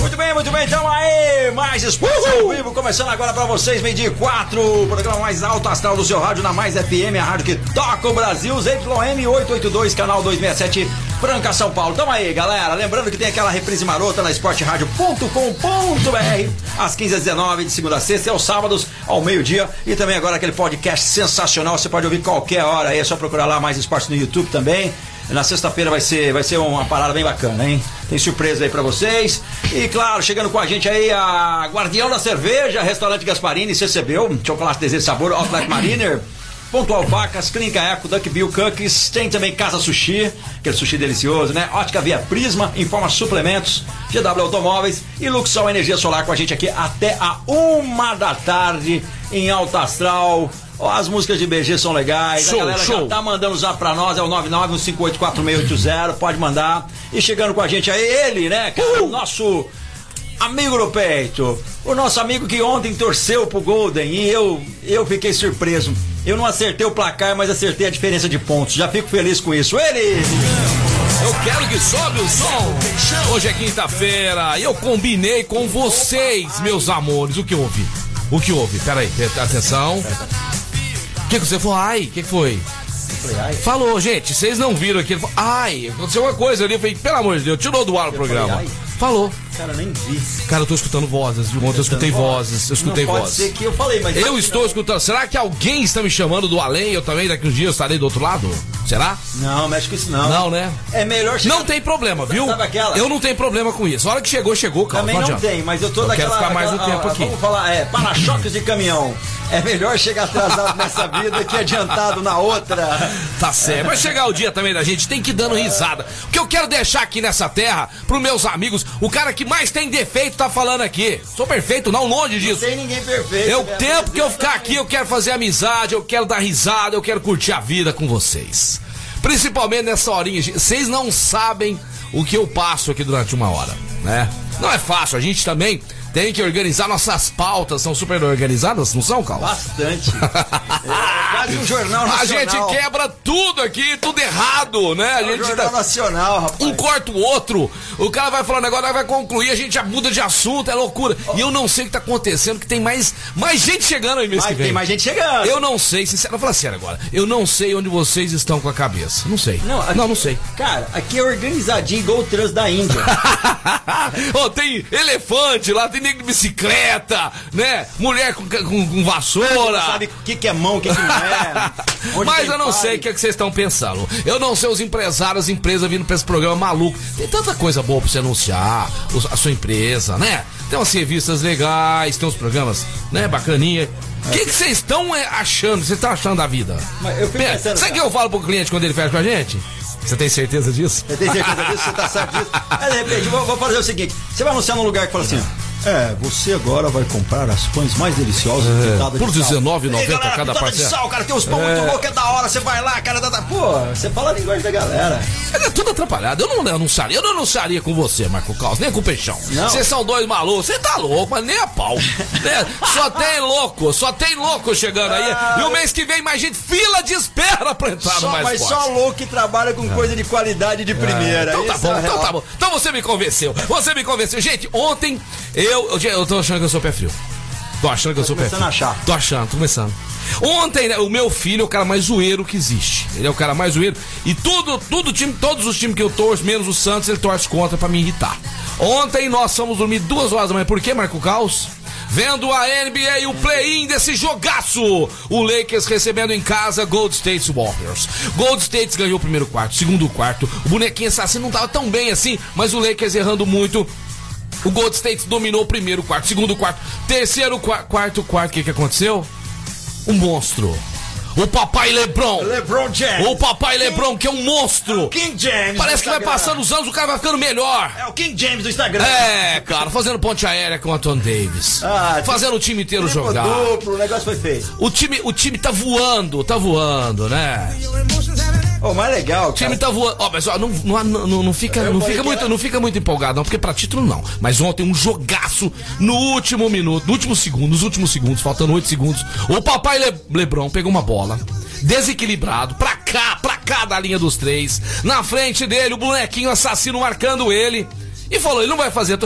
Muito bem, muito bem, então aí, mais esporte ao vivo, começando agora pra vocês, meio dia 4, o programa mais alto astral do seu rádio, na Mais FM, a rádio que toca o Brasil, ZYM 882, canal 267, Franca, São Paulo. Tamo aí, galera, lembrando que tem aquela reprise marota na esporteradio.com.br, às 15 às 19 de segunda a sexta, e aos sábados, ao meio-dia, e também agora aquele podcast sensacional, você pode ouvir qualquer hora aí, é só procurar lá Mais Esporte no YouTube também. Na sexta-feira vai ser, vai ser uma parada bem bacana, hein? Tem surpresa aí pra vocês. E claro, chegando com a gente aí a Guardião da Cerveja, Restaurante Gasparini, recebeu chocolate desejo sabor, Outlet Mariner. Pontual Facas, Clínica Eco, Duck Bill Cookies, tem também Casa Sushi, aquele sushi delicioso, né? Ótica Via Prisma, Informa Suplementos, GW Automóveis e Luxol Energia Solar com a gente aqui até a uma da tarde em Alta Astral. Ó, As músicas de BG são legais, Show, a galera show. já tá mandando usar pra nós, é o 991584680, pode mandar. E chegando com a gente aí, ele, né, cara, o nosso amigo do peito, o nosso amigo que ontem torceu pro Golden e eu, eu fiquei surpreso. Eu não acertei o placar, mas acertei a diferença de pontos. Já fico feliz com isso. Ele! Eu quero que sobe o som. Hoje é quinta-feira e eu combinei com vocês, meus amores. O que houve? O que houve? Pera aí, presta atenção. O que, que você falou? Ai, o que, que foi? Falou, gente, vocês não viram aqui. Ele falou, Ai, aconteceu uma coisa ali. Eu falei, pelo amor de Deus, tirou do ar o programa. falei? Falou. Cara, nem vi. Cara, eu tô escutando vozes. De ontem eu escutei vozes. Eu escutei não pode vozes. ser que eu falei, mas. Eu estou escutando. Será que alguém está me chamando do além? Eu também daqui uns dias estarei do outro lado? Será? Não, mexe com isso não. Não, né? É melhor chegar- Não tem problema, viu? Sabe aquela? Eu não tenho problema com isso. A hora que chegou, chegou, calma. Também não adianta. tem, mas eu tô Eu quero daquela. ficar mais um tempo ah, aqui. Vamos falar, é, para-choques de caminhão. É melhor chegar atrasado nessa vida que adiantado na outra. Tá certo. Vai chegar o dia também da gente, tem que ir dando risada. O que eu quero deixar aqui nessa terra, pros meus amigos, o cara que mais tem defeito tá falando aqui. Sou perfeito, não longe Não disso. tem ninguém perfeito. É o né? tempo que eu ficar Exatamente. aqui, eu quero fazer amizade, eu quero dar risada, eu quero curtir a vida com vocês. Principalmente nessa horinha, vocês não sabem o que eu passo aqui durante uma hora, né? Não é fácil, a gente também tem que organizar nossas pautas, são super organizadas, não são, Carlos? Bastante. É quase um jornal A nacional. gente quebra tudo aqui, tudo errado, né? A É um gente jornal tá- nacional, rapaz. um corta o outro. O cara vai falando agora, vai concluir, a gente já muda de assunto, é loucura. E eu não sei o que tá acontecendo, que tem mais, mais gente chegando aí mês Mas tem mais gente chegando. Eu não sei, sincero, fala sério agora. Eu não sei onde vocês estão com a cabeça. Não sei. Não, aqui- não, não sei. Cara, aqui é organizadinho igual o trânsito da Índia. Ô, tem elefante lá, tem nego de bicicleta, né? Mulher com, com, com vassoura. Sabe o que, que é mão, o que, que não é. Mas eu não sei o que, é que vocês estão pensando. Eu não sei os empresários, as empresas vindo pra esse programa maluco. Tem tanta coisa boa pra você anunciar, a sua empresa, né? Tem umas revistas legais, tem uns programas, né, bacaninha. O que vocês estão é, achando? Vocês estão achando da vida? Mas eu fico pensando, Sabe o que eu falo pro cliente quando ele fecha com a gente? Você tem certeza disso? Você tem certeza disso? Você tá certo disso? Aí, de repente, vou, vou fazer o seguinte: você vai anunciar num lugar que fala assim. É, você agora vai comprar as pães mais deliciosas É, por de sal. R$19,90 Ei, galera, cada pitada parcela. de sal, cara, tem uns pão muito bom que é da hora, você vai lá, cara, dá, dá- pô, você fala a linguagem da galera. É tudo atrapalhado. Eu não anunciaria, eu não anunciaria com você, Marco Caos, nem com o Peixão. Vocês são dois malucos, você tá louco, mas nem a pau. Né? Só tem louco, só tem louco chegando aí. E o mês que vem mais gente, fila de espera pra entrar no Só, mais mas forte. só louco que trabalha com coisa de qualidade de primeira. Então tá isso é bom, então real. tá bom. Então você me convenceu. Você me convenceu. Gente, ontem eu, eu, eu tô achando que eu sou pé frio. Tô achando que eu sou pé começando frio. a achar. Tô achando, tô começando. Ontem, né, o meu filho é o cara mais zoeiro que existe. Ele é o cara mais zoeiro. E tudo, tudo time, todos os times que eu torço, menos o Santos, ele torce contra pra me irritar. Ontem nós fomos dormir duas horas da manhã. Por que, Marco Caos? Vendo a NBA e o play-in desse jogaço. O Lakers recebendo em casa Gold State Warriors. Gold State ganhou o primeiro quarto, segundo quarto. O bonequinho assassino não tava tão bem assim, mas o Lakers errando muito. O Gold State dominou o primeiro quarto, segundo quarto, terceiro qua- quarto, quarto. O que, que aconteceu? Um monstro. O papai Lebron. LeBron James. O papai Lebron, que é um monstro. King James. Parece que vai passando os anos, o cara vai ficando melhor. É o King James do Instagram. É, cara, fazendo ponte aérea com o Anton Davis. Ah, fazendo o time inteiro jogar. duplo, o negócio foi feito. O time, o time tá voando, tá voando, né? O mais legal, O time cara. tá voando. Ó, mas ó, não, não, não, não fica, Eu não, fica muito, era- não fica muito empolgado, não, porque pra título não. Mas ontem um jogaço no último minuto, no último segundo, nos últimos segundos, faltando 8 segundos. O papai Le- Lebron pegou uma bola, desequilibrado, pra cá, pra cá da linha dos três. Na frente dele, o bonequinho assassino marcando ele. E falou: ele não vai fazer.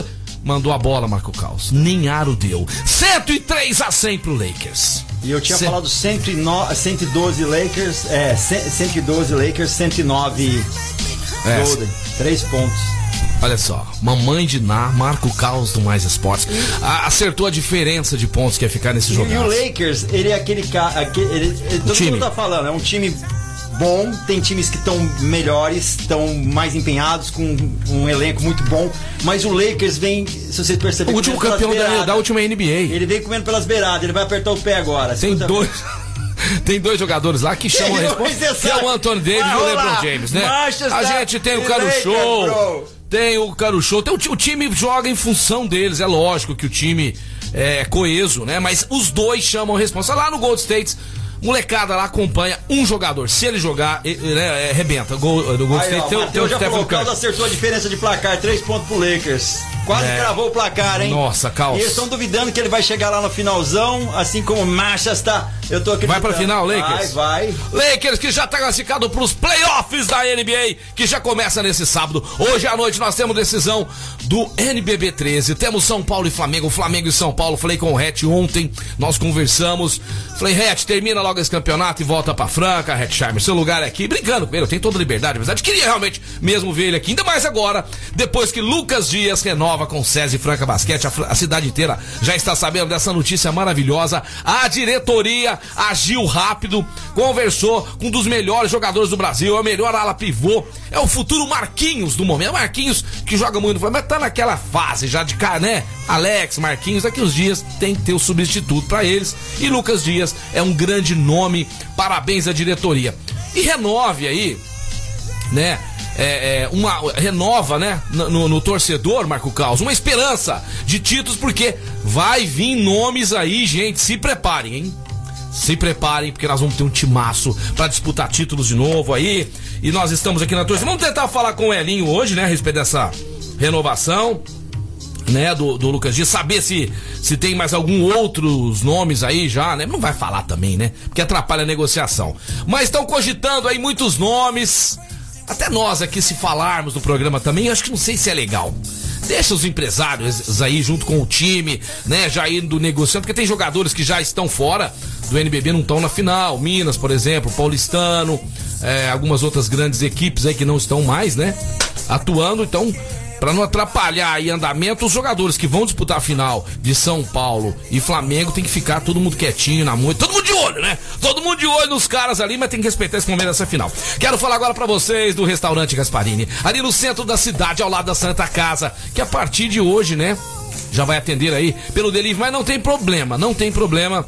Mandou a bola, Marco Caos. Nem aro deu. 103 a 100 pro Lakers. E eu tinha Cê- falado 109, 112 Lakers, é, 100 112 Lakers, 109 É. Golden. Três pontos. Olha só, mamãe de Ná, Marco Caos do Mais Esportes. Acertou a diferença de pontos que ia ficar nesse jogo. e o Lakers, ele é aquele cara. Aquele, ele, ele- todo time. mundo tá falando, é um time bom, tem times que estão melhores, estão mais empenhados, com um elenco muito bom. Mas o Lakers vem, se vocês perceberem. O último campeão da, da última NBA. Ele vem comendo pelas beiradas, ele vai apertar o pé agora. Tem dois. Tem dois jogadores lá que chamam a resposta. Que é o. Anthony Davis e o. LeBron James, né? Manchester A gente tem o Caro Show. bro. Tem o Caro Show. Tem o, o time joga em função deles. É lógico que o time é coeso, né? Mas os dois chamam a resposta. Lá no Gold States, molecada lá acompanha um jogador. Se ele jogar, ele, né, é, arrebenta. Gol, do Gold Aí, State tem, tem o Stephen Curry. acertou a diferença de placar, três pontos pro Lakers. Quase É. cravou o placar, hein? Nossa, Carlos. E eles estão duvidando que ele vai chegar lá no finalzão, assim como o Manchester. Eu tô acreditando. Vai pra final, Lakers? Vai, vai. Lakers que já tá classificado pros playoffs da NBA, que já começa nesse sábado. Hoje à noite nós temos decisão do NBB 13. Temos São Paulo e Flamengo, Flamengo e São Paulo. Falei com o Ret ontem, nós conversamos. Falei, Ret, termina logo esse campeonato e volta pra Franca, Ret Charmer. Seu lugar é aqui. Brincando com ele, eu tenho toda a liberdade. Queria realmente mesmo ver ele aqui, ainda mais agora, depois que Lucas Dias renova com o SESI Franca Basquete. A, a cidade inteira já está sabendo dessa notícia maravilhosa. A diretoria agiu rápido, conversou com um dos melhores jogadores do Brasil, é o melhor ala pivô, é o futuro Marquinhos do momento. Marquinhos que joga muito mas tá naquela fase já de cá, né? Alex, Marquinhos, daqui uns dias tem que ter o substituto para eles. E Lucas Dias é um grande nome. Parabéns à diretoria. E renove aí, né? É, é, uma renova, né, no, no torcedor, Marco Caos, uma esperança de títulos, porque vai vir nomes aí, gente, se preparem, hein? Se preparem, porque nós vamos ter um timaço pra disputar títulos de novo aí. E nós estamos aqui na torcida. Vamos tentar falar com o Elinho hoje, né, a respeito dessa renovação né, do, do Lucas Dias, saber se, se tem mais algum outros nomes aí já, né? Não vai falar também, né? Porque atrapalha a negociação. Mas estão cogitando aí muitos nomes. Até nós aqui, se falarmos no programa também, eu acho que não sei se é legal. Deixa os empresários aí junto com o time, né? Já indo negociando, porque tem jogadores que já estão fora do NBB, não estão na final. Minas, por exemplo, Paulistano, é, algumas outras grandes equipes aí que não estão mais, né? Atuando, então Pra não atrapalhar aí andamento, os jogadores que vão disputar a final de São Paulo e Flamengo tem que ficar todo mundo quietinho na moita. Todo mundo de olho, né? Todo mundo de olho nos caras ali, mas tem que respeitar esse momento dessa final. Quero falar agora pra vocês do restaurante Gasparini, ali no centro da cidade, ao lado da Santa Casa, que a partir de hoje, né? Já vai atender aí pelo delivery, mas não tem problema, não tem problema.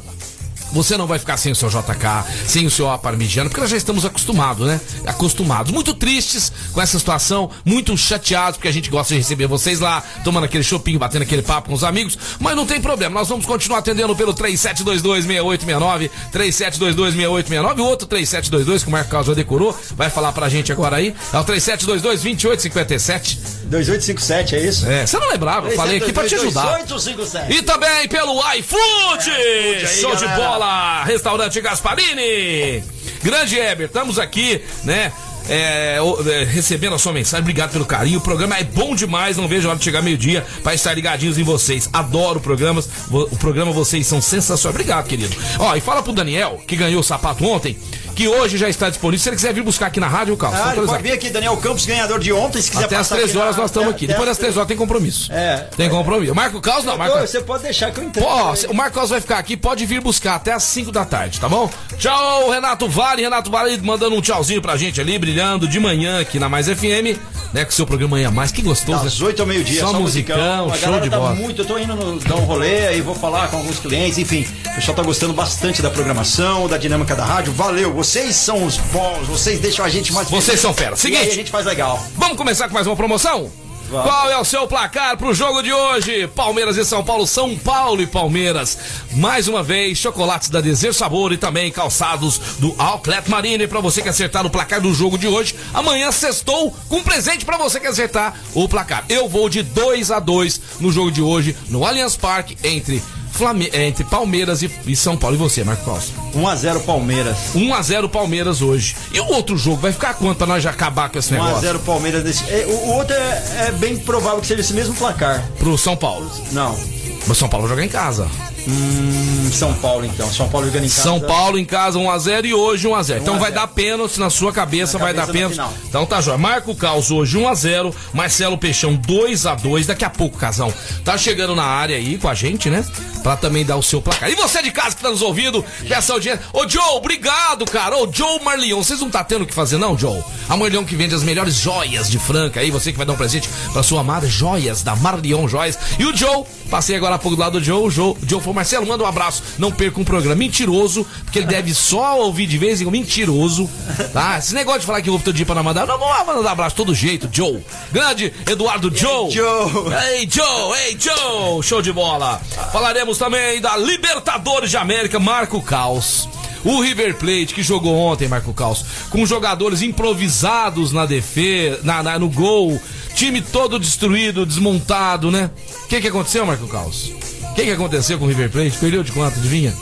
Você não vai ficar sem o seu JK, sem o seu A parmigiano, porque nós já estamos acostumados, né? Acostumados. Muito tristes com essa situação, muito chateados, porque a gente gosta de receber vocês lá, tomando aquele chopinho, batendo aquele papo com os amigos, mas não tem problema. Nós vamos continuar atendendo pelo 37226869, 37226869, o outro 3722 que o Marco Carlos já decorou, vai falar pra gente agora aí. É o 37222857. 2857, é isso? É, você não lembrava, eu falei aqui pra te ajudar. 2857. E também pelo iFood! aí, Show de galera. Restaurante Gasparini! Grande Heber, estamos aqui, né? é, é, recebendo a sua mensagem, obrigado pelo carinho. O programa é bom demais, não vejo a hora de chegar meio-dia para estar ligadinhos em vocês. Adoro programas, o programa vocês são sensacionais. Obrigado, querido. Ó, e fala pro Daniel, que ganhou o sapato ontem, que hoje já está disponível. Se ele quiser vir buscar aqui na rádio, Carlos, Ah, pode vir aqui, Daniel Campos, ganhador de ontem, se quiser Até às passar 13 aqui horas na- nós estamos aqui. até Depois às das 13 horas tem compromisso. É. Tem compromisso. Marco Caos não, Marco. Você pode deixar que eu entendo. Ó, o Marco Caos vai ficar aqui, pode vir buscar até às 5 da tarde, tá bom? Tchau, Renato Vale. Renato Vale mandando um tchauzinho pra gente ali, brilhando de manhã aqui na Mais FM, né? Com o seu programa Manhã Mais. Que gostoso, Das né? 8 ao meio-dia, Só só, musicão, A show de tá bola. muito, eu tô indo no, dar um rolê aí, vou falar com alguns clientes, enfim. O pessoal tá gostando bastante da programação, da dinâmica da rádio. Valeu, vocês são os bons, vocês deixam a gente mais Vocês feliz. são fera. E aí a Seguinte, gente faz legal. vamos começar com mais uma promoção? Vamos. Qual é o seu placar pro jogo de hoje? Palmeiras e São Paulo, São Paulo e Palmeiras. Mais uma vez, chocolates da Desejo Sabor e também calçados do Outlet Marine para você que acertar o placar do jogo de hoje. Amanhã sextou com um presente para você que acertar o placar. Eu vou de 2 a 2 no jogo de hoje no Allianz Parque entre Flame... entre Palmeiras e... e São Paulo. E você, Marco Costa? 1x0 Palmeiras. 1 a 0 Palmeiras hoje. E o outro jogo vai ficar quanto pra nós já acabar com esse negócio? 1x0 Palmeiras nesse. é, o, o outro é, é bem provável que seja esse mesmo placar. Pro São Paulo. Não. Mas São Paulo joga em casa. Hum, São Paulo então. São Paulo jogando em casa. São Paulo em casa 1x0 e hoje 1x0. Então 1 a vai 0. dar pênalti na sua cabeça, Na vai dar cabeça pênalti. no final. Então tá jóia. Marco Caos hoje 1x0, Marcelo Peixão 2x2. Daqui a pouco, Casão, tá chegando na área aí com a gente, né? Pra também dar o seu placar. E você de casa que tá nos ouvindo, peça audiência. Ô Joe, obrigado, cara. Ô Joe Marlion, vocês não tá tendo o que fazer não, Joe? A Marlion que vende as melhores joias de Franca aí, você que vai dar um presente pra sua amada, joias da Marlion Joias. E o Joe, passei agora há pouco do lado do Joe, o Joe, o Joe falou, Marcelo, manda um abraço, não perca um programa. Mentiroso, porque ele deve só ouvir de vez em quando, mentiroso, tá? Esse negócio de falar que ouve todo dia pra não mandar, não, não vai mandar abraço todo jeito, Joe. Grande Eduardo Joe. Joe. Ei, Joe, ei, Joe, show de bola. Falaremos também da Libertadores de América, Marco Caos. O River Plate que jogou ontem, Marco Caos, com jogadores improvisados na defesa, na, na- no gol, time todo destruído, desmontado, né? O que que aconteceu, Marco Caos? O que que aconteceu com o River Plate? Perdeu de quanto, adivinha?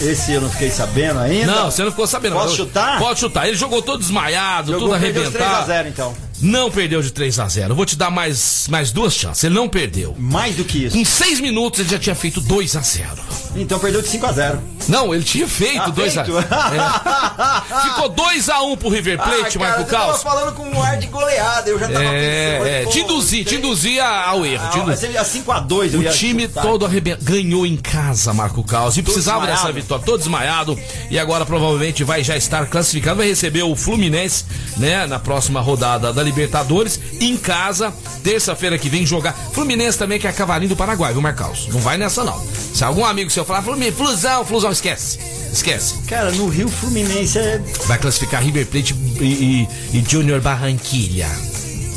Esse eu não fiquei sabendo ainda. Não, você não ficou sabendo. Posso chutar? Pode chutar. Ele jogou todo desmaiado, Jogou, tudo perdeu de arrebentado. 3x0 então. Não perdeu de 3 a 0 Vou te dar mais, mais duas chances. Ele não perdeu. Mais do que isso. Em seis minutos ele já tinha feito 2 a 0 Então perdeu de 5x0. Não, ele tinha feito Ah, 2 a feito? É. Ficou 2 a 1 pro River Plate, Ah, Marco você tava Caos. falando com um ar de goleada, eu já tava pensando. É, é, pô, te induzia, te induzia ao erro. Ah, te mas ele a 5x2 eu O ia time chutar. todo arrebentado. Ganhou em casa, Marco Caos. E precisava desmaiado. dessa vitória. Todo desmaiado. E agora provavelmente vai já estar classificado. Vai receber o Fluminense, né? Na próxima rodada da Libertadores. Em casa. Terça-feira que vem jogar. Fluminense também que é cavalinho do Paraguai, viu, Marcaus? Não vai nessa não. Se algum amigo seu falar, Fluminense, Flusão, Flusão, esquece. Esquece. Cara, no Rio Fluminense é. Vai classificar River Plate e, e, e Junior Barranquilha.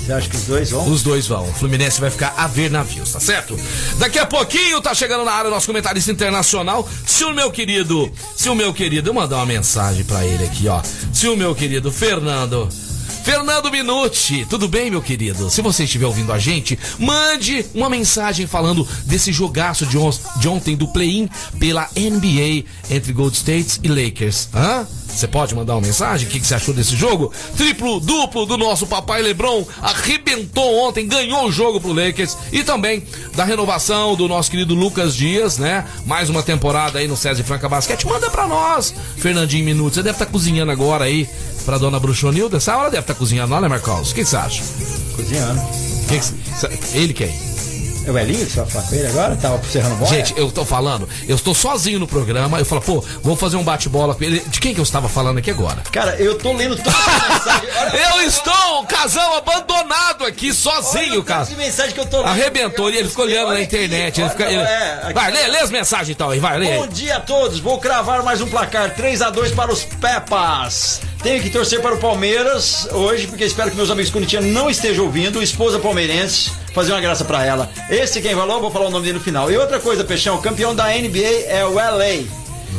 Você acha que os dois vão? Os dois vão. O Fluminense vai ficar a ver navios, tá certo? Daqui a pouquinho tá chegando na área o nosso comentarista internacional. Se o meu querido, se o meu querido, eu mandar uma mensagem pra ele aqui, ó. Se o meu querido Fernando. Fernando Minuti, tudo bem, meu querido? Se você estiver ouvindo a gente, mande uma mensagem falando desse jogaço de, on- de ontem do play-in pela NBA entre Gold States e Lakers. Hã? Você pode mandar uma mensagem? O que, você achou desse jogo? Triplo, duplo do nosso papai Lebron arrebentou ontem, ganhou o jogo pro Lakers e também da renovação do nosso querido Lucas Dias, né? Mais uma temporada aí no César Franca Basquete. Manda pra nós, Fernandinho Minutos. Você deve estar cozinhando agora aí pra dona Bruxonilda. Essa hora deve estar cozinhando, lá, né, Marcos? O que que você acha? Cozinhando. Que que cê- ele quem? É o Elinho que você vai falar com ele agora? Tava serrando bola? Gente, eu tô falando, eu estou sozinho no programa. Eu falo, pô, vou fazer um bate-bola com ele. De quem que eu estava falando aqui agora? Cara, eu tô lendo todas as mensagens. Eu estou, casal abandonado aqui, sozinho, cara. de mensagem que eu tô lendo. Arrebentou e ele ficou olhando Olha na aqui, internet. Ele olha, fica, ele- é, aqui. Vai, lê, lê as mensagens então aí, vai, lê Bom dia a todos, vou cravar mais um placar 3 a 2 para os Pepas. Tenho que torcer para o Palmeiras hoje, porque espero que meus amigos corintianos não estejam ouvindo. Esposa palmeirense, fazer uma graça para ela. Esse quem falou, vou falar o nome dele no final. E outra coisa, Peixão, o campeão da NBA é o LA.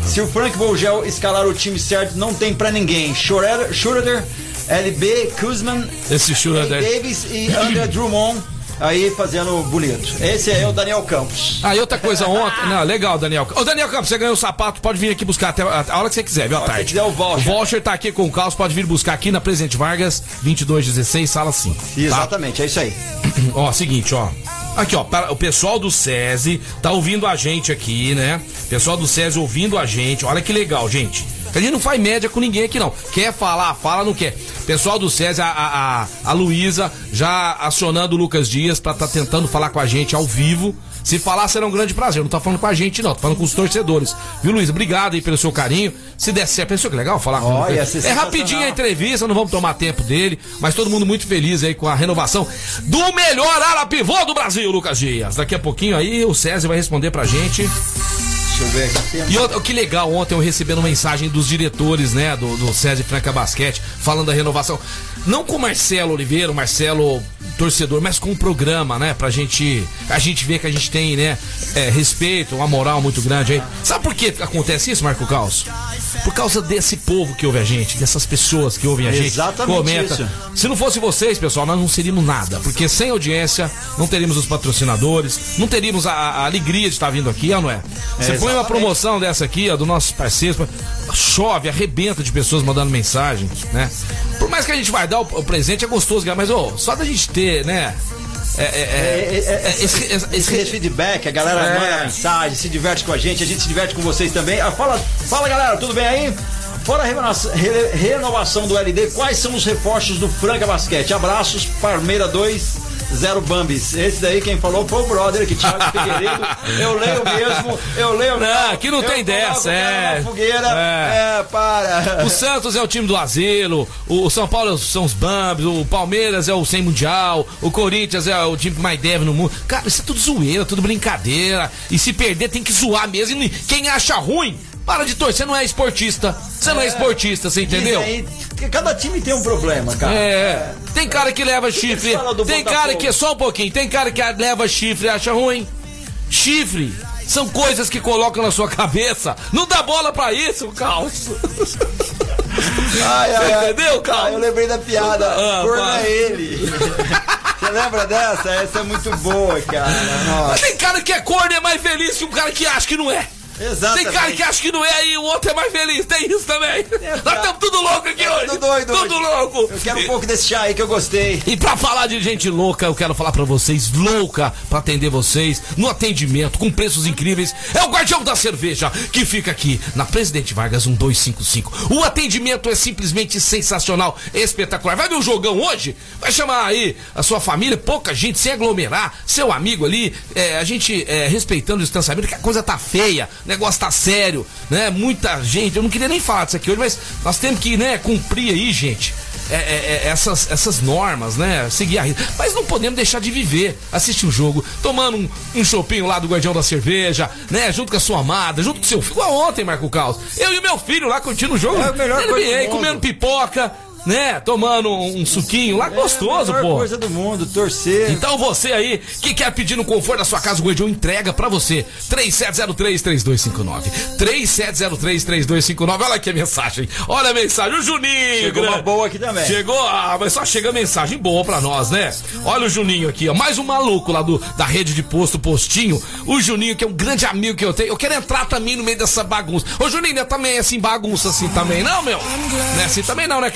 Se o Frank Vogel escalar o time certo, não tem pra ninguém. Schroeder, Schroeder LB, Kuzman, Esse Schroeder. Davis e André Drummond aí fazendo bonito. Esse é o Daniel Campos. Ah, e outra coisa ontem. Não, legal, Daniel. Ô, Daniel Campos, você ganhou o sapato, pode vir aqui buscar até a hora que você quiser, viu? À tarde. quiser, o voucher. O voucher tá aqui com o Carlos, pode vir buscar aqui na Presidente Vargas, 2216, sala 5. tá? Exatamente, é isso aí. Ó, seguinte, ó. Aqui, ó, para- o pessoal do SESI tá ouvindo a gente aqui, né? Pessoal do SESI ouvindo a gente. Olha que legal, gente. A gente não faz média com ninguém aqui, não. Quer falar, fala, não quer. Pessoal do César, a, a, a Luísa já acionando o Lucas Dias pra tá tentando falar com a gente ao vivo. Se falar, será um grande prazer. Não tá falando com a gente, não. Tô falando com os torcedores. Viu, Luiz? Obrigado aí pelo seu carinho. Se der certo, pensou que legal falar com Ó, ele? ia ser É rapidinho a entrevista, não vamos tomar tempo dele. Mas todo mundo muito feliz aí com a renovação do melhor ala pivô do Brasil, Lucas Dias. Daqui a pouquinho aí o César vai responder pra gente. Deixa eu ver aqui. E que legal, ontem eu recebendo mensagem dos diretores, né, do, do César Franca Basquete, falando da renovação. Não com o Marcelo Oliveira, o Marcelo torcedor, mas com o programa, né, pra gente, a gente ver que a gente tem, né, é, respeito, uma moral muito grande aí. Sabe por que acontece isso, Marco Caos? Por causa desse povo que ouve a gente, dessas pessoas que ouvem a gente. Exatamente comenta. isso. Se não fosse vocês, pessoal, nós não seríamos nada. Porque sem audiência, não teríamos os patrocinadores, não teríamos a, a alegria de estar vindo aqui, ó, não é? Você põe uma promoção dessa aqui, ó, dos nossos parceiros, chove, arrebenta de pessoas mandando mensagem, né? Por mais que a gente vai dar o, presente, é gostoso, mas, ô, só da gente ter, né? É, é, é, É, é, é, esse- esse- esse, esse- feedback, a galera É. manda mensagem, se diverte com a gente, a gente se diverte com vocês também. Ah, fala, fala galera, tudo bem aí? Fora a renovação, re- renovação do LD, quais são os reforços do Franca Basquete? Abraços, Parmeira 2, Zero Bambis. Esse daí quem falou foi o brother aqui, Thiago Figueiredo. Eu leio mesmo, eu leio Não, aqui não tem dessa, é. fogueira, É. é, para. O Santos é o time do asilo, o São Paulo são os Bambs, o Palmeiras é o sem mundial, o Corinthians é o time que mais deve no mundo. Cara, isso é tudo zoeira, tudo brincadeira. E se perder tem que zoar mesmo. E quem acha ruim, para de torcer, você não é esportista. Você não é esportista, você entendeu? Dizem aí que cada time tem um problema, cara. É, tem cara que leva chifre, do tem cara que é só um pouquinho, tem cara que leva chifre e acha ruim. Chifre são coisas que colocam na sua cabeça. Não dá bola pra isso, calço. Ai, ai, ai. entendeu, cara? Ah, eu lembrei da piada. Ah, Corno vai. é ele. Você lembra dessa? Essa é muito boa, cara. Nossa. Mas tem cara que é corno e é mais feliz que um cara que acha que não é. Exatamente. Tem cara que acha que não é e o outro é mais feliz. Tem isso também. Nós estamos tudo louco aqui hoje. Tô doido Tudo hoje. louco. Eu quero um pouco desse chá aí que eu gostei. E pra falar de gente louca, eu quero falar pra vocês, louca pra atender vocês, no atendimento, com preços incríveis, é o Guardião da Cerveja, que fica aqui na Presidente Vargas 1255. O atendimento é simplesmente sensacional, espetacular. Vai ver o jogão hoje? Vai chamar aí a sua família, pouca gente, sem aglomerar, seu amigo ali, é, a gente é, respeitando o distanciamento, que a coisa tá feia, o negócio tá sério, né? Muita gente, eu não queria nem falar disso aqui hoje, mas nós temos que, né, cumprir aí, gente é, é, é, essas, essas normas, né? Seguir a. Mas não podemos deixar de viver, assistir o jogo, tomando um, um chopinho lá do Guardião da Cerveja, né? Junto com a sua amada, junto com o seu filho. Igual ontem, Marco Caos. Eu e meu filho lá curtindo o jogo. É a melhor NBA, comendo pipoca, né? Tomando um, suquinho lá, gostoso, é a melhor pô. coisa do mundo, torcer. Então você aí que quer pedir no conforto da sua casa, o Guardião entrega pra você. 3703-3259. 3703-3259. Olha aqui a mensagem. Olha a mensagem. O Juninho. Chegou grande- uma boa aqui também. Chegou, ah, mas só chega mensagem boa pra nós, né? Olha o Juninho aqui, ó. Mais um maluco lá do, da rede de posto Postinho. O Juninho, que é um grande amigo que eu tenho. Eu quero entrar também no meio dessa bagunça. Ô, Juninho, não é também assim, bagunça assim também, não, meu? Não é assim também não, né,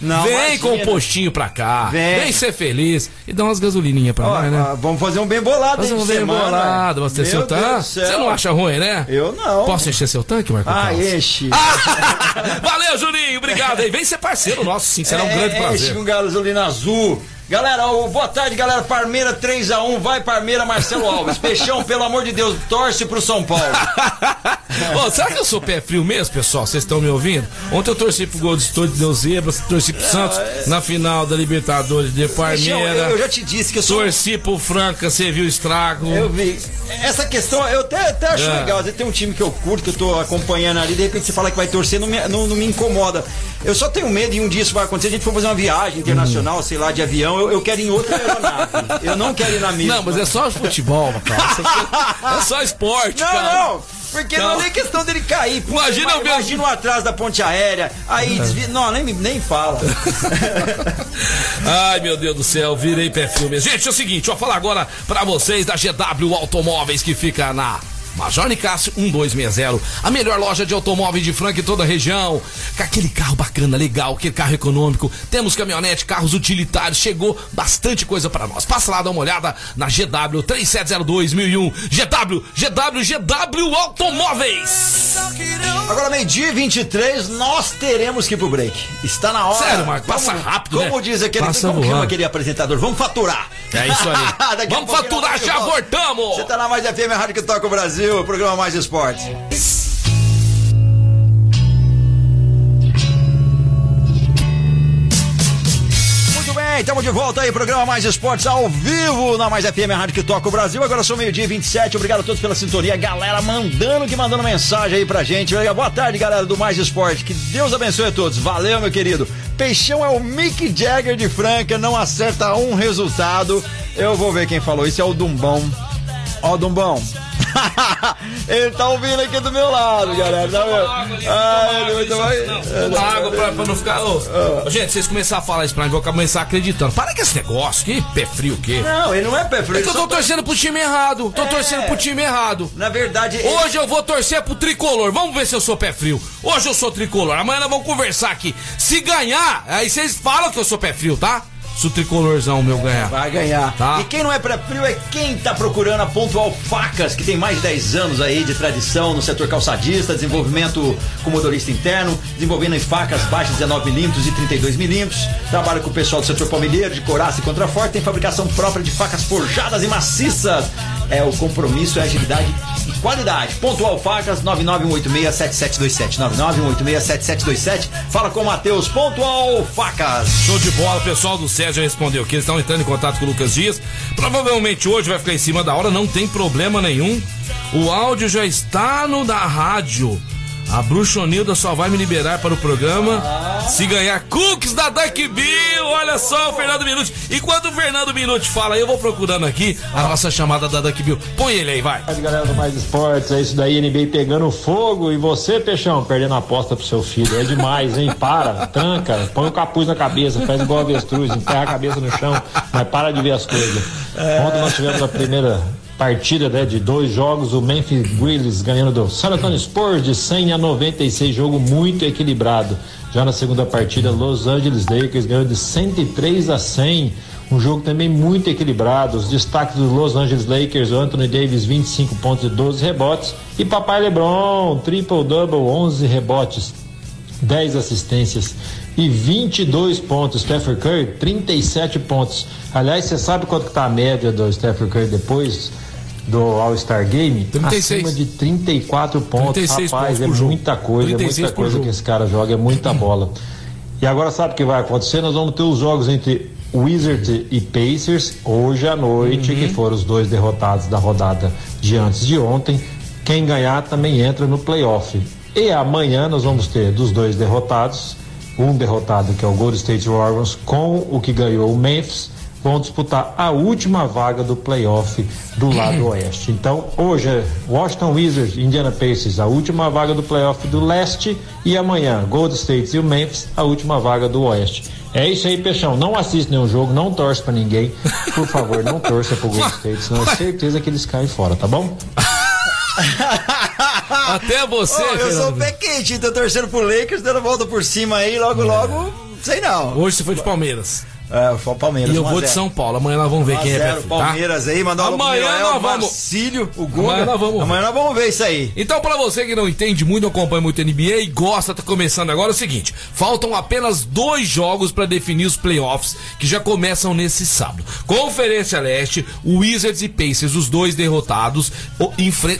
Não, Vem imagina. com o postinho pra cá. Vem. Vem, ser feliz. E dá umas gasolininhas pra nós, né? ó, vamos fazer um bem bolado Fazer um bem semana, bolado, você Meu seu tanque. Você não acha ruim, né? Eu não. Posso encher seu tanque, Marco Ah, Caos? enche. Ah, valeu, Juninho. Obrigado aí. Vem ser parceiro nosso, sim. Será um grande É, prazer. Enche com gasolina azul. Galera, boa tarde, galera. Parmeira 3x1, vai Parmeira, Marcelo Alves. Peixão, pelo amor de Deus, torce pro São Paulo. Será que eu sou pé frio mesmo, pessoal? Vocês estão me ouvindo? Ontem eu torci pro Gol de Deus Zebras, torci pro Santos na final da Libertadores de Peixão, Parmeira. eu, eu já te disse que eu sou. Torci pro Franca, você viu o estrago. Eu vi. Essa questão, eu até, até acho É. legal. Às vezes tem um time que eu curto, que eu tô acompanhando ali, de repente você fala que vai torcer, não me, não, não me incomoda. Eu só tenho medo e um dia isso vai acontecer. A gente for fazer uma viagem internacional, sei lá, de avião, eu, eu quero ir em outra aeronave. Eu não quero ir na mesma. Não, mas é só futebol, cara. Aqui É só esporte, Não, cara. não, porque não, Não. é nem questão dele cair. Pô, Imagina ver- imagina um atrás da ponte aérea, aí desvia. Não, nem, nem fala. Ai, meu Deus do céu, virei mesmo. Gente, é o seguinte, ó, falar agora pra vocês da GW Automóveis que fica na Major Nicásio 1260. A melhor loja de automóveis de Franca em toda a região. Com aquele carro bacana, legal, aquele carro econômico. Temos caminhonete, carros utilitários. Chegou bastante coisa para nós. Passa lá, dá uma olhada na GW 3702 1001. GW, GW, GW Automóveis. Agora, meio-dia e 23, nós teremos que ir pro break. Está na hora. Sério, Marco, passa Como- rápido, Como né? diz aquele, Passa como chama aquele apresentador? Vamos faturar. É isso aí. Vamos faturar, já voltamos. voltamos. Você tá na Mais FM, a Rádio que toca o Brasil, o programa Mais bem, estamos de volta aí, programa Mais Esportes ao vivo na Mais FM, Rádio que toca o Brasil. Agora são meio-dia e 27, obrigado a todos pela sintonia. Galera mandando que mandando mensagem aí pra gente. Boa tarde, galera do Mais Esporte. Que Deus abençoe a todos. Valeu, meu querido. Peixão é o Mick Jagger de Franca, não acerta um resultado. Eu vou ver quem falou isso, é o Dumbão. Ó, Dumbão. Ele tá ouvindo aqui do meu lado, galera. Tá vendo? Ai, muito bem. Uma água pra, pra não ficar. Ô, ô, gente, vocês começarem a falar isso pra mim, eu vou começar acreditando. Para com esse negócio, que pé frio o quê? Não, ele não é pé frio. É que eu ele tô tá- torcendo pro time errado. Tô É. torcendo pro time errado. Na verdade, ele- Hoje eu vou torcer pro tricolor. Vamos ver se eu sou pé frio. Hoje eu sou tricolor. Amanhã nós vamos conversar aqui. Se ganhar, aí vocês falam que eu sou pé frio, tá? Se o tricolorzão meu ganhar. Vai ganhar. Tá. E quem não é pré-frio é quem tá procurando a Pontual Facas, que tem mais de 10 anos aí de tradição no setor calçadista, desenvolvimento com motorista interno, desenvolvendo em facas baixas 19mm e 32mm. Trabalha com o pessoal do setor palmilheiro, de coraça e contraforte, tem fabricação própria de facas forjadas e maciças. É o compromisso, é agilidade e qualidade. Pontual Facas 991867727. 991867727. Fala com o Matheus. Pontual Facas. Show de bola, pessoal do já respondeu que eles estão entrando em contato com o Lucas Dias. Provavelmente hoje vai ficar em cima da hora, não tem problema nenhum. O áudio já está no da rádio. A Bruxonilda só vai me liberar para o programa se ganhar cookies da Duck Bill. Olha só o Fernando Minuti. Enquanto o Fernando Minuti fala, eu vou procurando aqui a nossa chamada da Duck Bill. Põe ele aí, vai. Galera do Mais Esportes, é isso daí, NBA pegando fogo e você, Peixão, perdendo a aposta pro seu filho. É demais, hein? Para, tranca, põe o capuz na cabeça, faz igual avestruz, enterra a cabeça no chão, mas para de ver as coisas. Ontem nós tivemos a primeira partida né, de dois jogos, o Memphis Grizzlies ganhando do San Antonio Spurs de 100 a 96, jogo muito equilibrado. Já na segunda partida, Los Angeles Lakers ganhou de 103 a 100. Um jogo também muito equilibrado. Os destaques dos Los Angeles Lakers, Anthony Davis, 25 pontos e 12 rebotes. E Papai LeBron, triple-double, 11 rebotes, 10 assistências e 22 pontos. Stephen Curry, 37 pontos. Aliás, você sabe quanto que tá a média do Stephen Curry depois do All-Star Game? 36. Acima de 34 pontos. 36 Rapaz, pontos é muita coisa, é 36 muita coisa que esse cara joga, é muita bola. E agora sabe o que vai acontecer? Nós vamos ter os jogos entre Wizards e Pacers hoje à noite, Uhum. que foram os dois derrotados da rodada de antes de ontem. Quem ganhar também entra no playoff. E amanhã nós vamos ter dos dois derrotados, um derrotado que é o Golden State Warriors com o que ganhou o Memphis, vão disputar a última vaga do playoff do lado oeste. Então, hoje é Washington Wizards, Indiana Pacers, a última vaga do playoff do leste e amanhã Golden State e o Memphis, a última vaga do oeste. É isso aí, Peixão. Não assiste nenhum jogo, não torce pra ninguém. Por favor, não torça pro Golden State, senão é certeza que eles caem fora, tá bom? Até você, Ô, eu sou pé quente, tô torcendo pro Lakers, dando volta por cima aí, logo, logo, sei não. Hoje você foi de Palmeiras. É, foi o Palmeiras. E eu 1 a vou de 0. São Paulo. Amanhã nós vamos ver 1 a quem é 0, frio, tá? Palmeiras aí, pro Amanhã nós vamos- Marcílio, o Guga. Amanhã nós vamos ver. Amanhã nós vamos ver isso aí. Então, pra você que não entende muito, não acompanha muito NBA e gosta, tá começando agora, é o seguinte: faltam apenas dois jogos pra definir os playoffs que já começam nesse sábado. Conferência Leste, Wizards e Pacers, os dois derrotados,